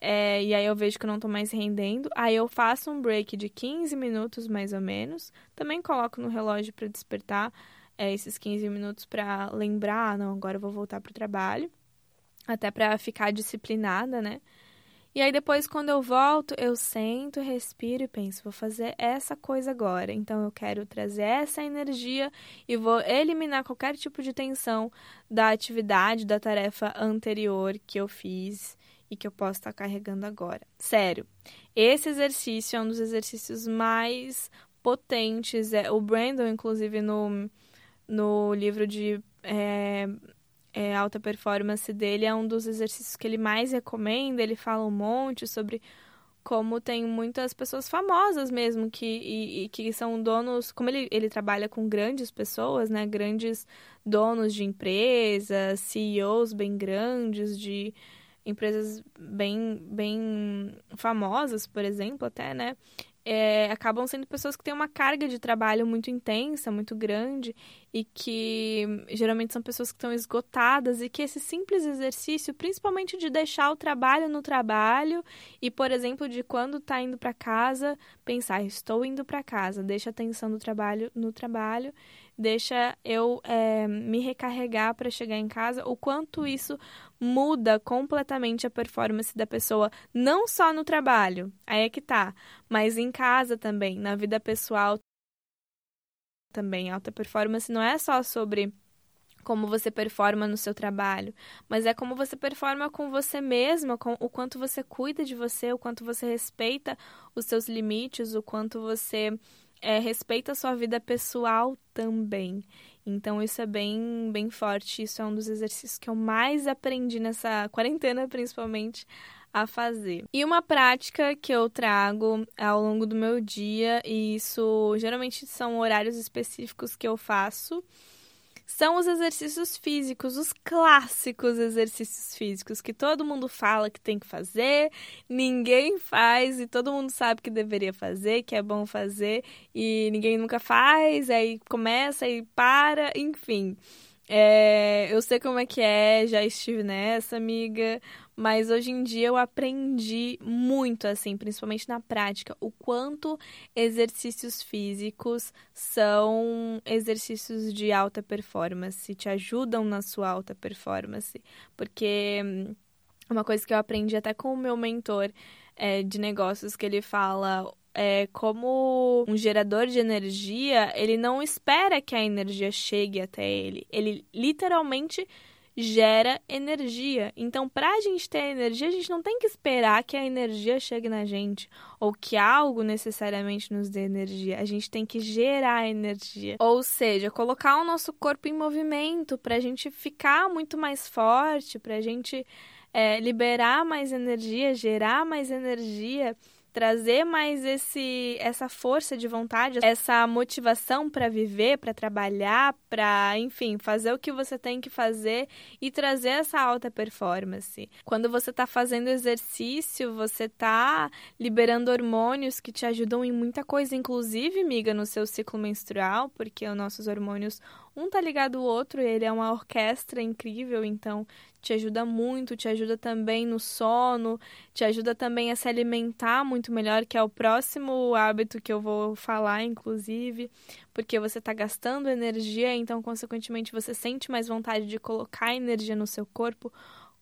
É, e aí eu vejo que eu não tô mais rendendo. Aí eu faço um break de 15 minutos mais ou menos. Também coloco no relógio para despertar é, esses 15 minutos para lembrar, ah, não, agora eu vou voltar pro trabalho. Até para ficar disciplinada, né? E aí depois quando eu volto, eu sento, respiro e penso, vou fazer essa coisa agora. Então eu quero trazer essa energia e vou eliminar qualquer tipo de tensão da atividade, da tarefa anterior que eu fiz e que eu posso estar carregando agora. Sério, esse exercício é um dos exercícios mais potentes. É, o Brandon, inclusive, no, no livro de é, é, alta performance dele, é um dos exercícios que ele mais recomenda. Ele fala um monte sobre como tem muitas pessoas famosas mesmo que, e, e, que são donos, como ele, ele trabalha com grandes pessoas, né, grandes donos de empresas, CEOs bem grandes de empresas bem, bem famosas, por exemplo, até, né? É, acabam sendo pessoas que têm uma carga de trabalho muito intensa, muito grande, e que geralmente são pessoas que estão esgotadas, e que esse simples exercício, principalmente de deixar o trabalho no trabalho, e, por exemplo, de quando está indo para casa, pensar, estou indo para casa, deixa a atenção do trabalho no trabalho, deixa eu é, me recarregar para chegar em casa, o quanto isso muda completamente a performance da pessoa, não só no trabalho, aí é que tá, mas em casa também, na vida pessoal também. Alta performance não é só sobre como você performa no seu trabalho, mas é como você performa com você mesma, com o quanto você cuida de você, o quanto você respeita os seus limites, o quanto você é, respeita a sua vida pessoal também. Então isso é bem, bem forte. Isso é um dos exercícios que eu mais aprendi nessa quarentena, principalmente, a fazer. E uma prática que eu trago ao longo do meu dia, e isso geralmente são horários específicos que eu faço são os exercícios físicos, os clássicos exercícios físicos que todo mundo fala que tem que fazer, ninguém faz e todo mundo sabe que deveria fazer, que é bom fazer e ninguém nunca faz, aí começa e para, enfim. É, eu sei como é que é, já estive nessa, amiga, mas hoje em dia eu aprendi muito, assim, principalmente na prática, o quanto exercícios físicos são exercícios de alta performance, te ajudam na sua alta performance. Porque uma coisa que eu aprendi até com o meu mentor é, de negócios, que ele fala é, como um gerador de energia, ele não espera que a energia chegue até ele. Ele literalmente gera energia. Então, para a gente ter energia, a gente não tem que esperar que a energia chegue na gente ou que algo necessariamente nos dê energia. A gente tem que gerar energia. Ou seja, colocar o nosso corpo em movimento para a gente ficar muito mais forte, para a gente é, liberar mais energia, gerar mais energia trazer mais esse essa força de vontade, essa motivação para viver, para trabalhar, para, enfim, fazer o que você tem que fazer e trazer essa alta performance. Quando você está fazendo exercício, você está liberando hormônios que te ajudam em muita coisa, inclusive, miga, no seu ciclo menstrual, porque os nossos hormônios um tá ligado ao outro, ele é uma orquestra incrível, então te ajuda muito, te ajuda também no sono, te ajuda também a se alimentar muito melhor, que é o próximo hábito que eu vou falar, inclusive, porque você está gastando energia, então, consequentemente, você sente mais vontade de colocar energia no seu corpo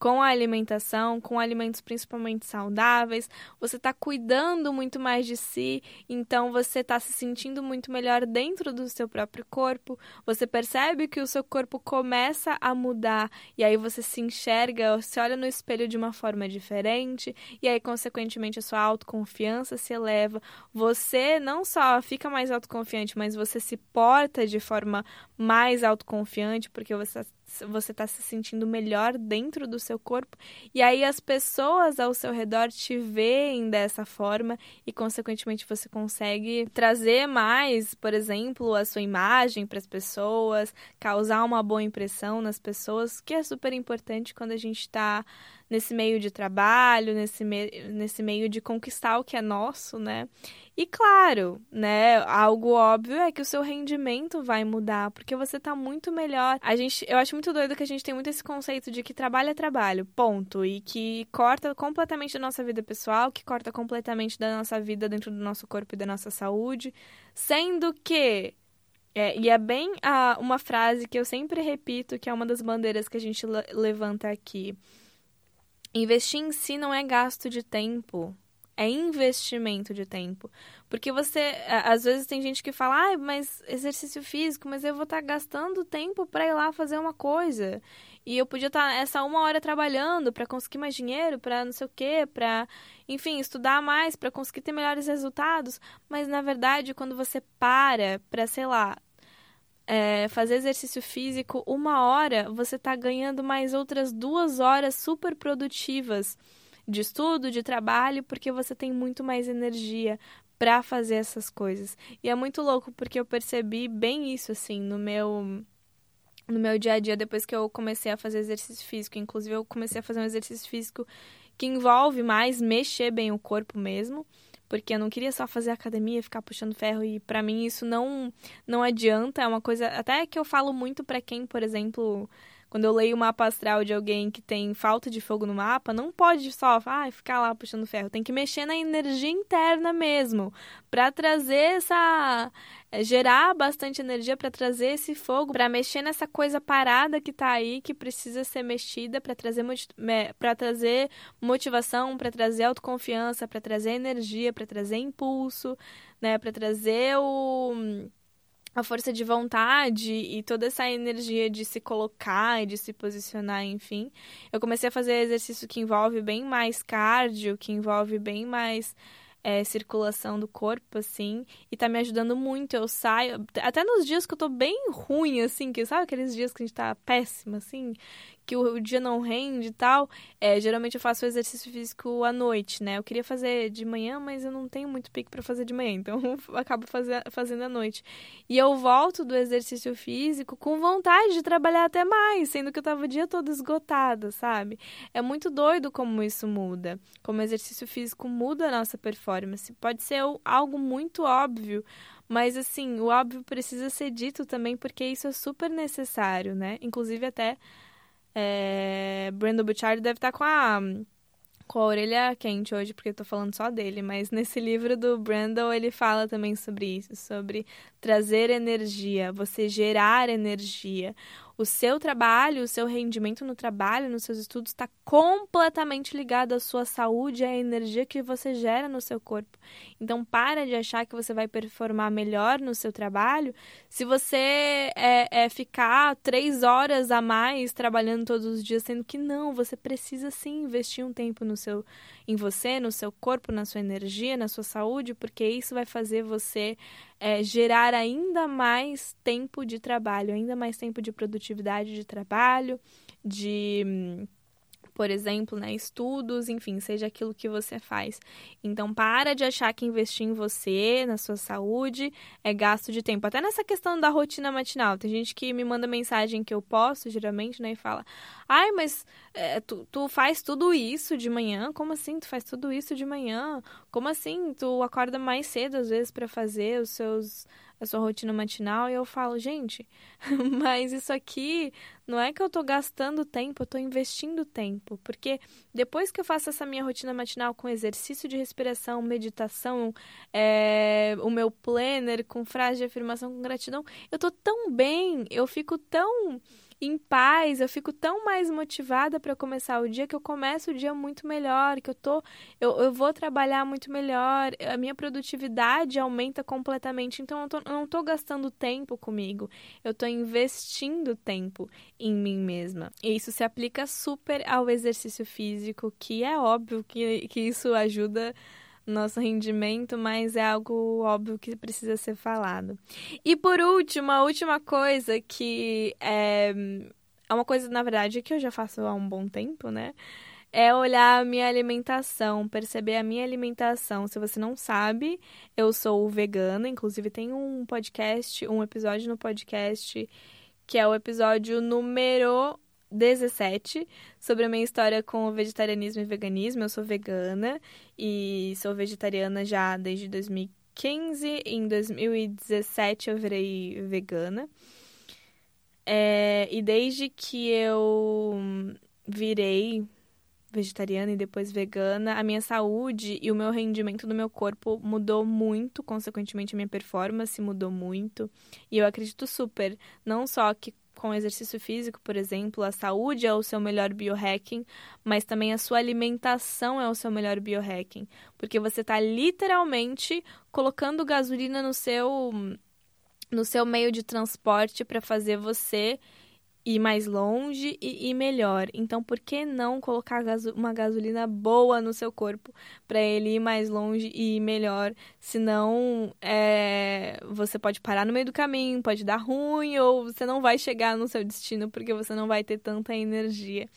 com a alimentação, com alimentos principalmente saudáveis, você está cuidando muito mais de si, então você está se sentindo muito melhor dentro do seu próprio corpo, você percebe que o seu corpo começa a mudar e aí você se enxerga, se olha no espelho de uma forma diferente e aí, consequentemente, a sua autoconfiança se eleva. Você não só fica mais autoconfiante, mas você se porta de forma mais autoconfiante porque você você está se sentindo melhor dentro do seu corpo e aí as pessoas ao seu redor te veem dessa forma e consequentemente você consegue trazer mais, por exemplo, a sua imagem para as pessoas, causar uma boa impressão nas pessoas, que é super importante quando a gente está nesse meio de trabalho, nesse, me nesse meio de conquistar o que é nosso, né? E claro, né, algo óbvio é que o seu rendimento vai mudar, porque você tá muito melhor. A gente, eu acho muito doido que a gente tem muito esse conceito de que trabalho é trabalho, ponto, e que corta completamente da nossa vida pessoal, que corta completamente da nossa vida dentro do nosso corpo e da nossa saúde, sendo que é, e é bem uma frase que eu sempre repito, que é uma das bandeiras que a gente levanta aqui. Investir em si não é gasto de tempo, é investimento de tempo. Porque você, às vezes tem gente que fala, ah, mas exercício físico, mas eu vou estar tá gastando tempo para ir lá fazer uma coisa. E eu podia estar tá essa uma hora trabalhando para conseguir mais dinheiro, para não sei o quê, para, enfim, estudar mais, para conseguir ter melhores resultados. Mas na verdade, quando você para para, sei lá, é, fazer exercício físico uma hora, você está ganhando mais outras duas horas super produtivas de estudo, de trabalho, porque você tem muito mais energia para fazer essas coisas. E é muito louco porque eu percebi bem isso assim no meu no meu dia a dia depois que eu comecei a fazer exercício físico. Inclusive eu comecei a fazer um exercício físico que envolve mais mexer bem o corpo mesmo porque eu não queria só fazer academia, ficar puxando ferro e para mim isso não não adianta, é uma coisa até que eu falo muito para quem, por exemplo, quando eu leio o mapa astral de alguém que tem falta de fogo no mapa, não pode só ah, ficar lá puxando ferro. Tem que mexer na energia interna mesmo. para trazer essa. É, gerar bastante energia para trazer esse fogo, para mexer nessa coisa parada que tá aí, que precisa ser mexida, para trazer, trazer motivação, para trazer autoconfiança, para trazer energia, para trazer impulso, né? Para trazer o a força de vontade e toda essa energia de se colocar e de se posicionar, enfim. Eu comecei a fazer exercício que envolve bem mais cardio, que envolve bem mais é, circulação do corpo, assim, e tá me ajudando muito. Eu saio, até nos dias que eu tô bem ruim, assim, que sabe aqueles dias que a gente tá péssima, assim, que o, dia não rende e tal, é, geralmente eu faço exercício físico à noite, né? Eu queria fazer de manhã, mas eu não tenho muito pique para fazer de manhã, *laughs* então eu acabo fazer, fazendo à noite. E eu volto do exercício físico com vontade de trabalhar até mais, sendo que eu tava o dia todo esgotada, sabe? É muito doido como isso muda, como o exercício físico muda a nossa performance. Pode ser algo muito óbvio, mas assim, o óbvio precisa ser dito também porque isso é super necessário, né? Inclusive até é, Brandon Bouchard deve estar tá com a, com a orelha quente hoje, porque eu tô falando só dele, mas nesse livro do Brandon ele fala também sobre isso, sobre trazer energia, você gerar energia. O seu trabalho, o seu rendimento no trabalho, nos seus estudos, está completamente ligado à sua saúde, à energia que você gera no seu corpo. Então, para de achar que você vai performar melhor no seu trabalho se você é, é ficar três horas a mais trabalhando todos os dias, sendo que não, você precisa sim investir um tempo no seu, em você, no seu corpo, na sua energia, na sua saúde, porque isso vai fazer você é, gerar ainda mais tempo de trabalho, ainda mais tempo de produtividade de trabalho, de por exemplo, né, estudos, enfim, seja aquilo que você faz. Então, para de achar que investir em você, na sua saúde, é gasto de tempo. Até nessa questão da rotina matinal. Tem gente que me manda mensagem que eu posto, geralmente, né, e fala: Ai, mas é, tu, tu faz tudo isso de manhã? Como assim tu faz tudo isso de manhã? Como assim tu acorda mais cedo, às vezes, para fazer os seus a sua rotina matinal e eu falo, gente, *laughs* mas isso aqui não é que eu tô gastando tempo, eu tô investindo tempo, porque depois que eu faço essa minha rotina matinal com exercício de respiração, meditação, é, o meu planner com frase de afirmação com gratidão, eu tô tão bem, eu fico tão em paz, eu fico tão mais motivada para começar o dia que eu começo o dia muito melhor, que eu tô eu, eu vou trabalhar muito melhor, a minha produtividade aumenta completamente, então eu, tô, eu não estou gastando tempo comigo, eu estou investindo tempo em mim mesma. E isso se aplica super ao exercício físico, que é óbvio que, que isso ajuda nosso rendimento, mas é algo óbvio que precisa ser falado. E por último, a última coisa que é, é uma coisa, na verdade, que eu já faço há um bom tempo, né? É olhar a minha alimentação, perceber a minha alimentação. Se você não sabe, eu sou vegana, inclusive tem um podcast, um episódio no podcast que é o episódio número 17 sobre a minha história com o vegetarianismo e veganismo. Eu sou vegana e sou vegetariana já desde 2015. Em 2017 eu virei vegana. É, e desde que eu virei vegetariana e depois vegana, a minha saúde e o meu rendimento do meu corpo mudou muito, consequentemente a minha performance mudou muito. E eu acredito super, não só que com exercício físico, por exemplo, a saúde é o seu melhor biohacking, mas também a sua alimentação é o seu melhor biohacking, porque você está literalmente colocando gasolina no seu no seu meio de transporte para fazer você ir mais longe e ir melhor. Então, por que não colocar uma gasolina boa no seu corpo para ele ir mais longe e ir melhor? Senão, é, você pode parar no meio do caminho, pode dar ruim ou você não vai chegar no seu destino porque você não vai ter tanta energia.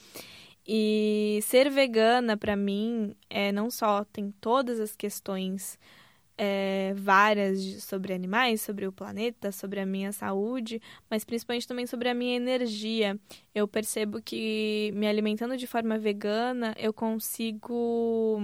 E ser vegana, para mim, é não só tem todas as questões é, várias sobre animais, sobre o planeta, sobre a minha saúde, mas principalmente também sobre a minha energia. Eu percebo que me alimentando de forma vegana, eu consigo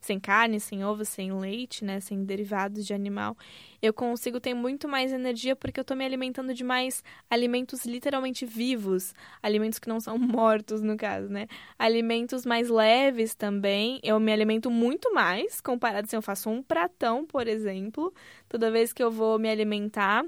sem carne, sem ovo, sem leite, né, sem derivados de animal, eu consigo ter muito mais energia porque eu estou me alimentando de mais alimentos literalmente vivos, alimentos que não são *laughs* mortos no caso, né? Alimentos mais leves também. Eu me alimento muito mais comparado se eu faço um pratão, por exemplo, toda vez que eu vou me alimentar.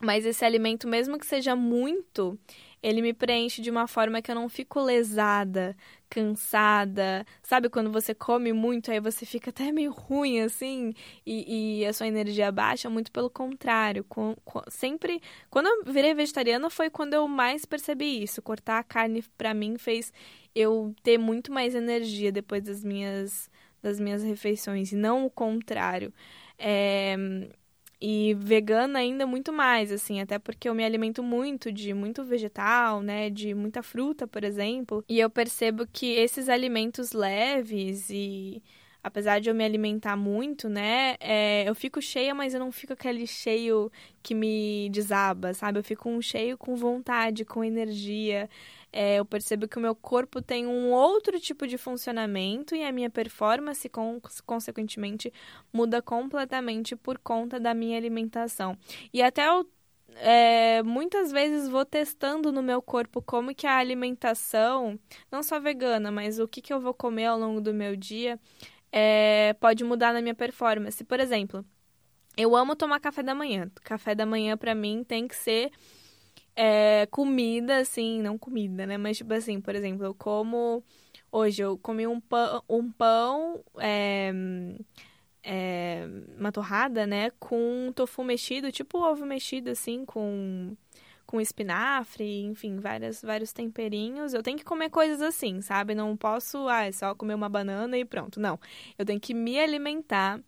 Mas esse alimento, mesmo que seja muito, ele me preenche de uma forma que eu não fico lesada, cansada. Sabe quando você come muito, aí você fica até meio ruim assim e, e a sua energia baixa? Muito pelo contrário. Com, com, sempre. Quando eu virei vegetariana foi quando eu mais percebi isso. Cortar a carne para mim fez eu ter muito mais energia depois das minhas, das minhas refeições, e não o contrário. É, e vegana ainda muito mais, assim, até porque eu me alimento muito de muito vegetal, né, de muita fruta, por exemplo, e eu percebo que esses alimentos leves e apesar de eu me alimentar muito, né, é, eu fico cheia, mas eu não fico aquele cheio que me desaba, sabe? Eu fico um cheio com vontade, com energia é, eu percebo que o meu corpo tem um outro tipo de funcionamento e a minha performance, com, consequentemente, muda completamente por conta da minha alimentação. E até eu é, muitas vezes vou testando no meu corpo como que a alimentação, não só vegana, mas o que, que eu vou comer ao longo do meu dia, é, pode mudar na minha performance. Por exemplo, eu amo tomar café da manhã. Café da manhã para mim tem que ser é, comida, assim, não comida, né? Mas, tipo assim, por exemplo, eu como. Hoje eu comi um pão, um pão é, é, uma torrada, né? Com tofu mexido, tipo ovo mexido, assim, com com espinafre, enfim, várias, vários temperinhos. Eu tenho que comer coisas assim, sabe? Não posso, ah, é só comer uma banana e pronto. Não. Eu tenho que me alimentar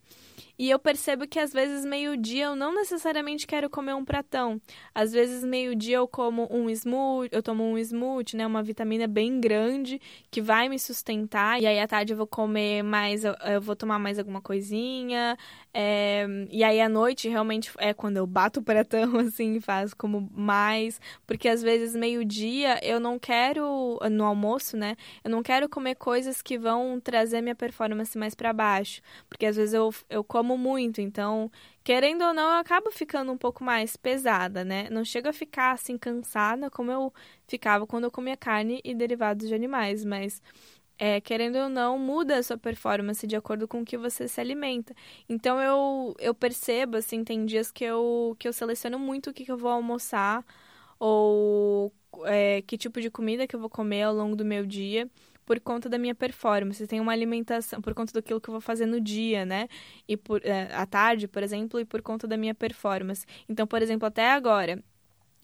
e eu percebo que às vezes meio-dia eu não necessariamente quero comer um pratão. Às vezes meio-dia eu como um smoothie, eu tomo um smoothie, né, uma vitamina bem grande que vai me sustentar. E aí à tarde eu vou comer mais, eu, vou tomar mais alguma coisinha. É, e aí à noite realmente é quando eu bato o pratão *laughs* assim, faço como mais, porque às vezes meio-dia eu não quero no almoço, né? Eu não quero comer coisas que vão trazer minha performance mais para baixo, porque às vezes eu, eu como muito, então, querendo ou não, eu acabo ficando um pouco mais pesada, né? Não chego a ficar assim cansada como eu ficava quando eu comia carne e derivados de animais, mas é, querendo ou não, muda a sua performance de acordo com o que você se alimenta. Então eu, eu percebo, assim, tem dias que eu, que eu seleciono muito o que, que eu vou almoçar ou é, que tipo de comida que eu vou comer ao longo do meu dia por conta da minha performance. Tem uma alimentação por conta daquilo que eu vou fazer no dia, né? E por é, à tarde, por exemplo, e por conta da minha performance. Então, por exemplo, até agora,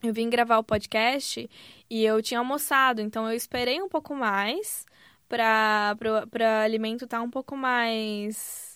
eu vim gravar o podcast e eu tinha almoçado, então eu esperei um pouco mais para para alimento estar tá um pouco mais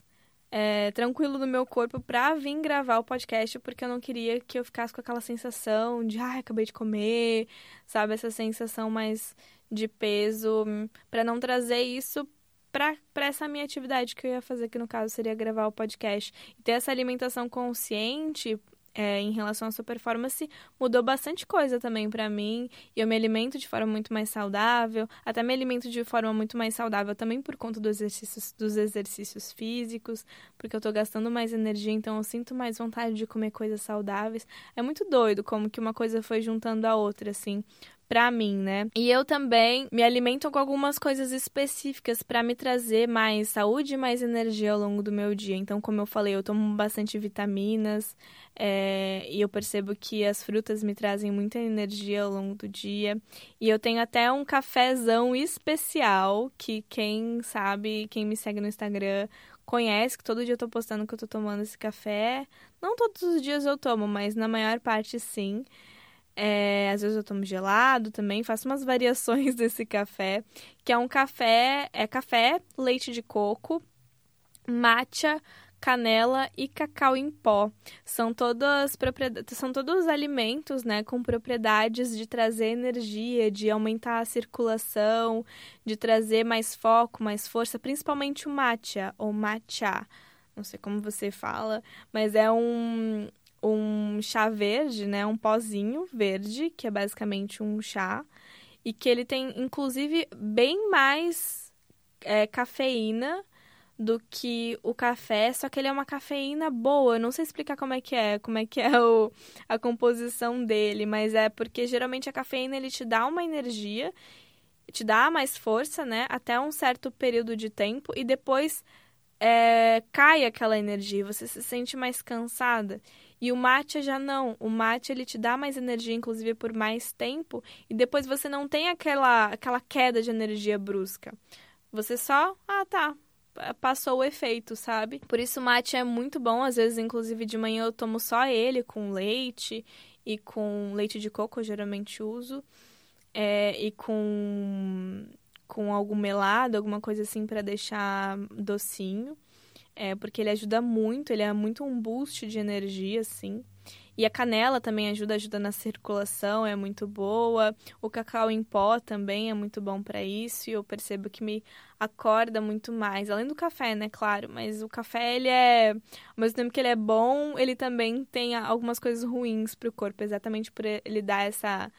é, tranquilo no meu corpo para vir gravar o podcast, porque eu não queria que eu ficasse com aquela sensação de, ai, acabei de comer, sabe? Essa sensação mais de peso, para não trazer isso para essa minha atividade que eu ia fazer, que no caso seria gravar o podcast. E ter essa alimentação consciente é, em relação à sua performance mudou bastante coisa também para mim. E eu me alimento de forma muito mais saudável, até me alimento de forma muito mais saudável também por conta dos exercícios, dos exercícios físicos, porque eu tô gastando mais energia, então eu sinto mais vontade de comer coisas saudáveis. É muito doido como que uma coisa foi juntando a outra, assim para mim, né? E eu também me alimento com algumas coisas específicas para me trazer mais saúde e mais energia ao longo do meu dia. Então, como eu falei, eu tomo bastante vitaminas é, e eu percebo que as frutas me trazem muita energia ao longo do dia. E eu tenho até um cafezão especial que quem sabe, quem me segue no Instagram conhece, que todo dia eu tô postando que eu tô tomando esse café. Não todos os dias eu tomo, mas na maior parte sim. É, às vezes eu tomo gelado também, faço umas variações *laughs* desse café, que é um café, é café, leite de coco, matcha, canela e cacau em pó. São todas propriedades, são todos alimentos, né, com propriedades de trazer energia, de aumentar a circulação, de trazer mais foco, mais força, principalmente o matcha ou matcha. Não sei como você fala, mas é um um chá verde, né? Um pozinho verde, que é basicamente um chá. E que ele tem, inclusive, bem mais é, cafeína do que o café, só que ele é uma cafeína boa. Eu não sei explicar como é que é, como é que é o, a composição dele, mas é porque geralmente a cafeína ele te dá uma energia, te dá mais força, né? Até um certo período de tempo e depois é, cai aquela energia, você se sente mais cansada. E o matcha já não. O matcha ele te dá mais energia, inclusive por mais tempo, e depois você não tem aquela aquela queda de energia brusca. Você só, ah, tá, passou o efeito, sabe? Por isso o matcha é muito bom, às vezes inclusive de manhã eu tomo só ele com leite e com leite de coco, eu geralmente uso. É, e com com algum melado, alguma coisa assim para deixar docinho é, porque ele ajuda muito, ele é muito um boost de energia, assim. E a canela também ajuda, ajuda na circulação, é muito boa. O cacau em pó também é muito bom para isso, e eu percebo que me acorda muito mais. Além do café, né, claro, mas o café ele é, ao mesmo tempo que ele é bom, ele também tem algumas coisas ruins para o corpo, exatamente por ele dar essa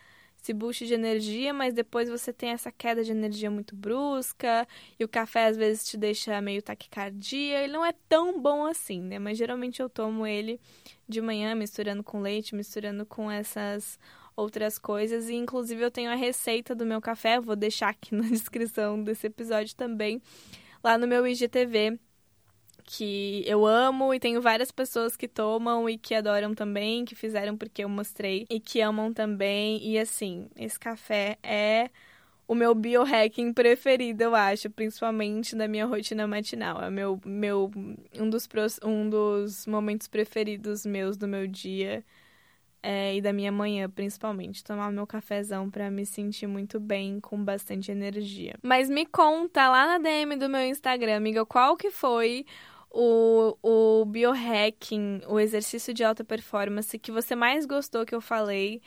esse boost de energia, mas depois você tem essa queda de energia muito brusca, e o café às vezes te deixa meio taquicardia, ele não é tão bom assim, né? Mas geralmente eu tomo ele de manhã, misturando com leite, misturando com essas outras coisas, e inclusive eu tenho a receita do meu café, vou deixar aqui *laughs* na descrição desse episódio também, lá no meu IGTV, que eu amo e tenho várias pessoas que tomam e que adoram também, que fizeram porque eu mostrei e que amam também. E assim, esse café é o meu biohacking preferido, eu acho, principalmente da minha rotina matinal. É meu, meu um, dos, um dos momentos preferidos meus do meu dia é, e da minha manhã, principalmente. Tomar meu cafezão para me sentir muito bem, com bastante energia. Mas me conta lá na DM do meu Instagram, amiga, qual que foi o, o biohacking, o exercício de alta performance que você mais gostou que eu falei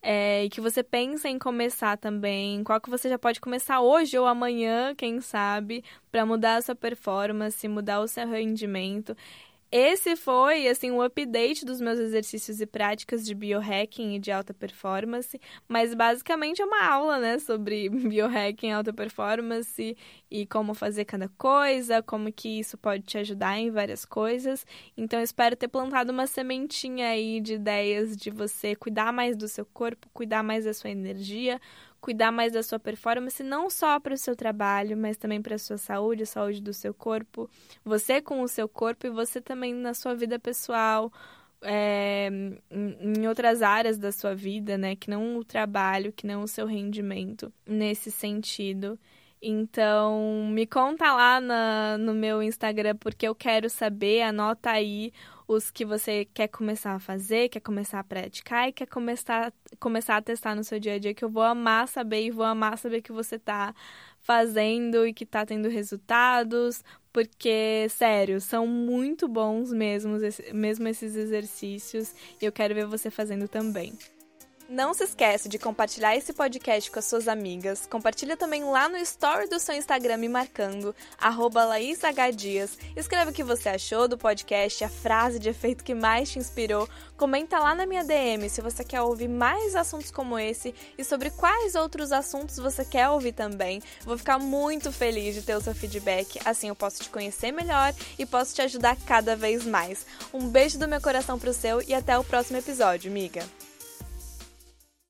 é, e que você pensa em começar também, qual que você já pode começar hoje ou amanhã, quem sabe, para mudar a sua performance, mudar o seu rendimento. Esse foi, assim, um update dos meus exercícios e práticas de biohacking e de alta performance, mas basicamente é uma aula, né, sobre *laughs* biohacking, alta performance e como fazer cada coisa, como que isso pode te ajudar em várias coisas. Então, espero ter plantado uma sementinha aí de ideias de você cuidar mais do seu corpo, cuidar mais da sua energia, cuidar mais da sua performance, não só para o seu trabalho, mas também para a sua saúde, a saúde do seu corpo, você com o seu corpo e você também na sua vida pessoal, é, em outras áreas da sua vida, né? Que não o trabalho, que não o seu rendimento nesse sentido. Então, me conta lá na, no meu Instagram, porque eu quero saber, anota aí os que você quer começar a fazer, quer começar a praticar e quer começar, começar a testar no seu dia a dia, que eu vou amar saber e vou amar saber que você tá fazendo e que tá tendo resultados, porque, sério, são muito bons mesmo, mesmo esses exercícios e eu quero ver você fazendo também. Não se esquece de compartilhar esse podcast com as suas amigas. Compartilha também lá no story do seu Instagram me marcando, LaísHDias. Escreve o que você achou do podcast, a frase de efeito que mais te inspirou. Comenta lá na minha DM se você quer ouvir mais assuntos como esse e sobre quais outros assuntos você quer ouvir também. Vou ficar muito feliz de ter o seu feedback, assim eu posso te conhecer melhor e posso te ajudar cada vez mais. Um beijo do meu coração pro seu e até o próximo episódio, amiga!